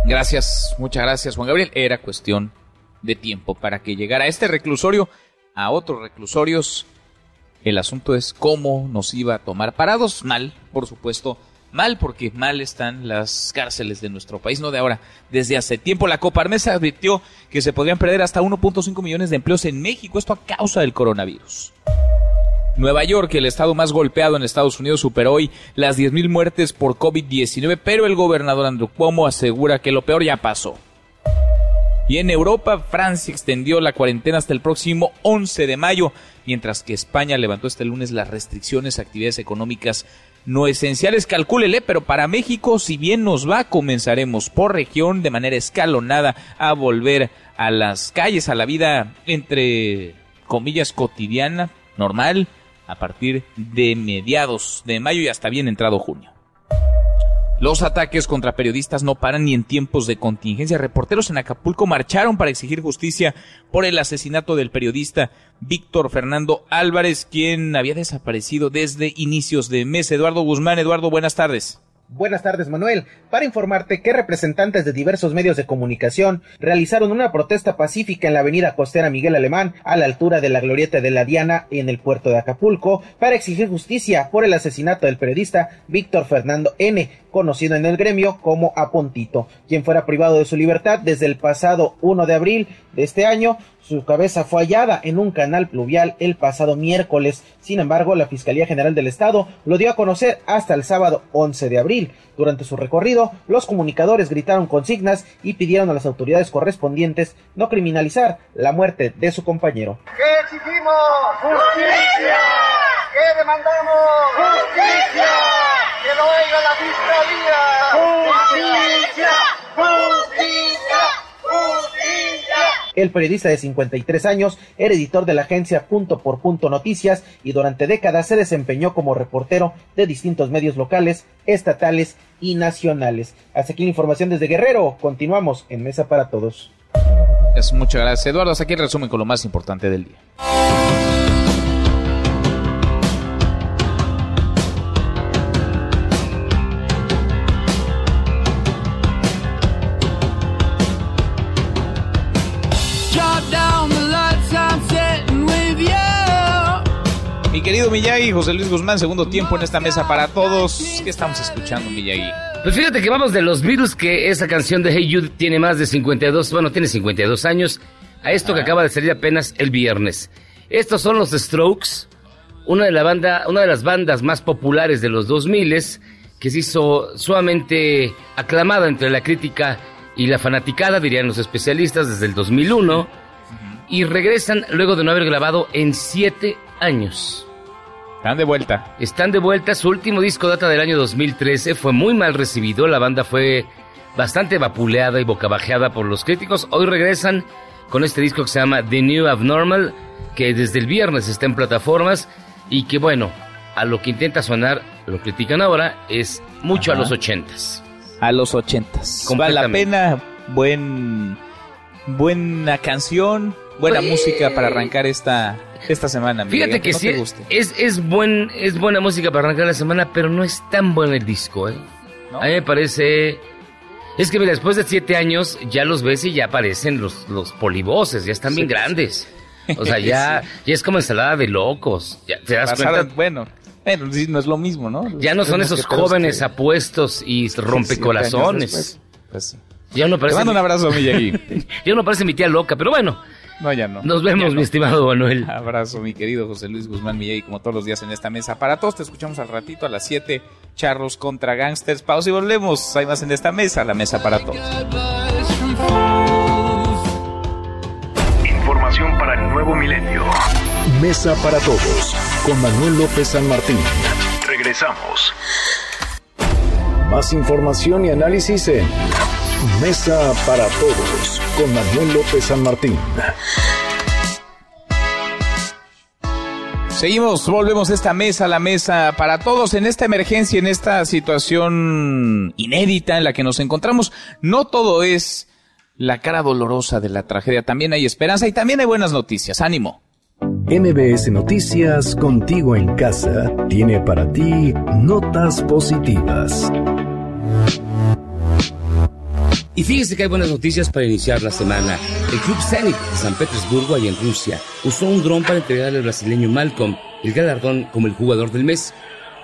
Gracias, muchas gracias Juan Gabriel. Era cuestión de tiempo para que llegara este reclusorio a otros reclusorios el asunto es cómo nos iba a tomar parados. Mal, por supuesto, mal porque mal están las cárceles de nuestro país, no de ahora, desde hace tiempo. La Coparmesa advirtió que se podrían perder hasta 1.5 millones de empleos en México, esto a causa del coronavirus. Nueva York, el estado más golpeado en Estados Unidos, superó hoy las 10.000 muertes por COVID-19, pero el gobernador Andrew Cuomo asegura que lo peor ya pasó. Y en Europa, Francia extendió la cuarentena hasta el próximo 11 de mayo, mientras que España levantó este lunes las restricciones a actividades económicas no esenciales. Calcúlele, pero para México, si bien nos va, comenzaremos por región de manera escalonada a volver a las calles, a la vida entre comillas cotidiana, normal, a partir de mediados de mayo y hasta bien entrado junio. Los ataques contra periodistas no paran ni en tiempos de contingencia. Reporteros en Acapulco marcharon para exigir justicia por el asesinato del periodista Víctor Fernando Álvarez, quien había desaparecido desde inicios de mes. Eduardo Guzmán, Eduardo, buenas tardes. Buenas tardes, Manuel. Para informarte que representantes de diversos medios de comunicación realizaron una protesta pacífica en la avenida costera Miguel Alemán, a la altura de la glorieta de la Diana en el puerto de Acapulco, para exigir justicia por el asesinato del periodista Víctor Fernando N., conocido en el gremio como Apontito, quien fuera privado de su libertad desde el pasado 1 de abril de este año su cabeza fue hallada en un canal pluvial el pasado miércoles. Sin embargo, la Fiscalía General del Estado lo dio a conocer hasta el sábado 11 de abril. Durante su recorrido, los comunicadores gritaron consignas y pidieron a las autoridades correspondientes no criminalizar la muerte de su compañero. ¿Qué exigimos? ¡Justicia! ¿Qué demandamos? ¡Justicia! ¡Que lo oiga la Fiscalía! ¡Justicia! ¡Justicia! El periodista de 53 años era editor de la agencia Punto por Punto Noticias y durante décadas se desempeñó como reportero de distintos medios locales, estatales y nacionales. Hasta aquí la información desde Guerrero. Continuamos en Mesa para Todos. Es muchas gracias, Eduardo. Hasta aquí el resumen con lo más importante del día. Querido Miyagi, José Luis Guzmán, segundo tiempo en esta mesa para todos. ¿Qué estamos escuchando, Miyagi? Pues fíjate que vamos de los virus, que esa canción de Hey Jude tiene más de 52, bueno, tiene 52 años, a esto que acaba de salir apenas el viernes. Estos son los Strokes, una de, la banda, una de las bandas más populares de los 2000 que se hizo sumamente aclamada entre la crítica y la fanaticada, dirían los especialistas, desde el 2001, y regresan luego de no haber grabado en siete años. Están de vuelta. Están de vuelta. Su último disco data del año 2013. Fue muy mal recibido. La banda fue bastante vapuleada y bocabajeada por los críticos. Hoy regresan con este disco que se llama The New Abnormal, que desde el viernes está en plataformas y que bueno, a lo que intenta sonar, lo critican ahora, es mucho a los ochentas. A los ochentas. Vale la pena, buen, buena canción, buena Pues, música para arrancar esta, esta semana. Miguel, Fíjate que no sí, es, es, buen, es buena música para arrancar la semana, pero no es tan buen el disco, ¿eh? A mí me parece... Es que mira, después de siete años ya los ves y ya aparecen los, los polivoces, ya están bien Sí. grandes. O sea, [laughs] ya, ya es como ensalada de locos. Ya, ¿Te das cuenta? Bueno, bueno, no es lo mismo, ¿no? Ya no son esos jóvenes que- apuestos y rompecorazones. Pues sí. Ya no parece. Te mando un abrazo, Miyagi. [laughs] ya no parece mi tía loca, pero bueno. No, ya no. Nos vemos, no. mi estimado Manuel. Abrazo, mi querido José Luis Guzmán Miyagi, como todos los días en esta mesa. Para todos, te escuchamos al ratito a las 7. Charros contra Gangsters. Pausa y volvemos. Hay más en esta mesa, la mesa para todos. Información para el nuevo milenio. Mesa para todos con Manuel López San Martín. Regresamos. Más información y análisis en Mesa para todos con Manuel López San Martín. Seguimos, volvemos a esta mesa, la mesa para todos en esta emergencia, en esta situación inédita en la que nos encontramos. No todo es la cara dolorosa de la tragedia, también hay esperanza y también hay buenas noticias. Ánimo. MBS Noticias contigo en casa tiene para ti notas positivas. Y fíjese que hay buenas noticias para iniciar la semana. El Club Zenit de San Petersburgo, allá en Rusia, usó un dron para entregarle al brasileño Malcolm el galardón como el jugador del mes.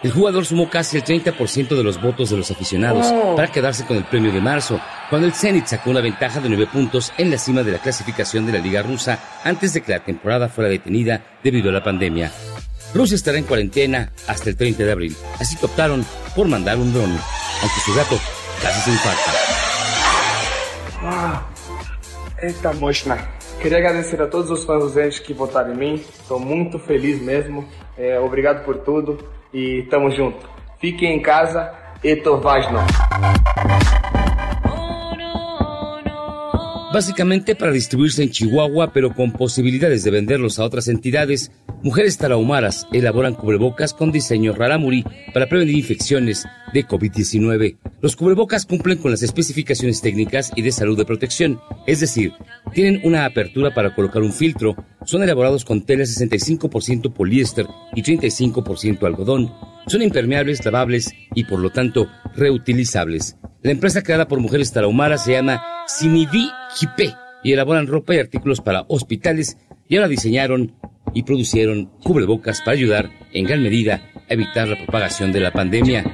El jugador sumó casi el 30% de los votos de los aficionados Oh. para quedarse con el premio de marzo, cuando el Zenit sacó una ventaja de 9 puntos en la cima de la clasificación de la Liga Rusa antes de que la temporada fuera detenida debido a la pandemia. Rusia estará en cuarentena hasta el 30 de abril, así que optaron por mandar un dron, aunque su gato casi se infarta. Ah, eita mochna. Queria agradecer a todos os fãs do Zenit que votaram em mim. Estou muito feliz mesmo. É, obrigado por tudo e tamo junto. Fiquem em casa e Torvajno. Básicamente para distribuirse en Chihuahua, pero con posibilidades de venderlos a otras entidades, mujeres tarahumaras elaboran cubrebocas con diseño rarámuri para prevenir infecciones de COVID-19. Los cubrebocas cumplen con las especificaciones técnicas y de salud de protección, es decir, tienen una apertura para colocar un filtro, son elaborados con tela 65% poliéster y 35% algodón, son impermeables, lavables y por lo tanto reutilizables. La empresa creada por mujeres tarahumaras se llama Sinivi Jipe y elaboran ropa y artículos para hospitales y ahora diseñaron y producieron cubrebocas para ayudar en gran medida a evitar la propagación de la pandemia.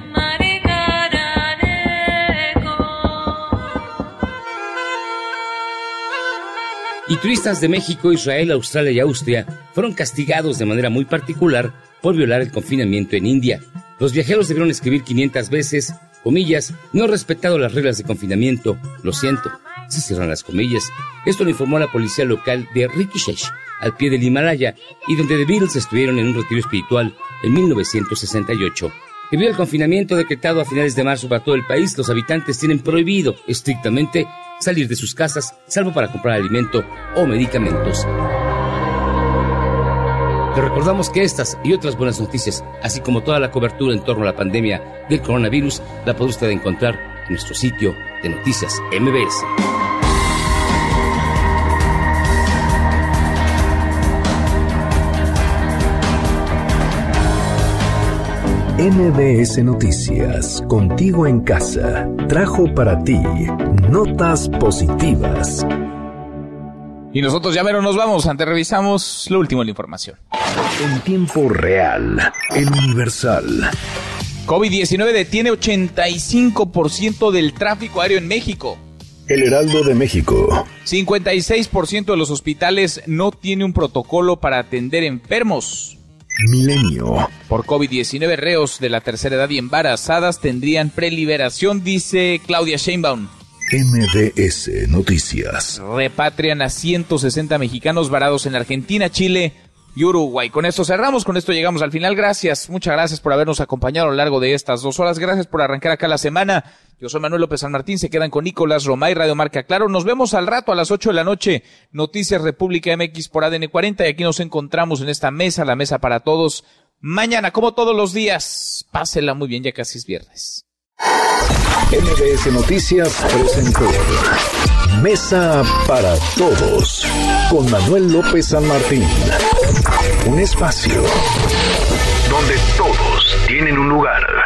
Y turistas de México, Israel, Australia y Austria fueron castigados de manera muy particular por violar el confinamiento en India. Los viajeros debieron escribir 500 veces, comillas, no he respetado las reglas de confinamiento, lo siento. Se cierran las comillas. Esto lo informó la policía local de Rishikesh, al pie del Himalaya, y donde The Beatles estuvieron en un retiro espiritual en 1968. Debido al confinamiento decretado a finales de marzo para todo el país, los habitantes tienen prohibido estrictamente salir de sus casas, salvo para comprar alimento o medicamentos. Le recordamos que estas y otras buenas noticias, así como toda la cobertura en torno a la pandemia del coronavirus, la puede usted encontrar en nuestro sitio de noticias MBS. MBS Noticias, contigo en casa, trajo para ti notas positivas. Y nosotros ya mero nos vamos, antes revisamos lo último de la información. En tiempo real, el Universal. COVID-19 detiene 85% del tráfico aéreo en México. El Heraldo de México. 56% de los hospitales no tiene un protocolo para atender enfermos. Milenio. Por COVID-19, reos de la tercera edad y embarazadas tendrían preliberación, dice Claudia Sheinbaum. MDS Noticias. Repatrian a 160 mexicanos varados en Argentina, Chile y Uruguay. Con esto cerramos, con esto llegamos al final. Gracias, muchas gracias por habernos acompañado a lo largo de estas dos horas. Gracias por arrancar acá la semana. Yo soy Manuel López San Martín, se quedan con Nicolás Romay, Radio Marca Claro. Nos vemos al rato a las 8 de la noche. Noticias República MX por ADN 40 y aquí nos encontramos en esta mesa, la mesa para todos. Mañana, como todos los días, pásela muy bien, ya casi es viernes. MBS Noticias presentó Mesa para Todos con Manuel López San Martín. Un espacio donde todos tienen un lugar.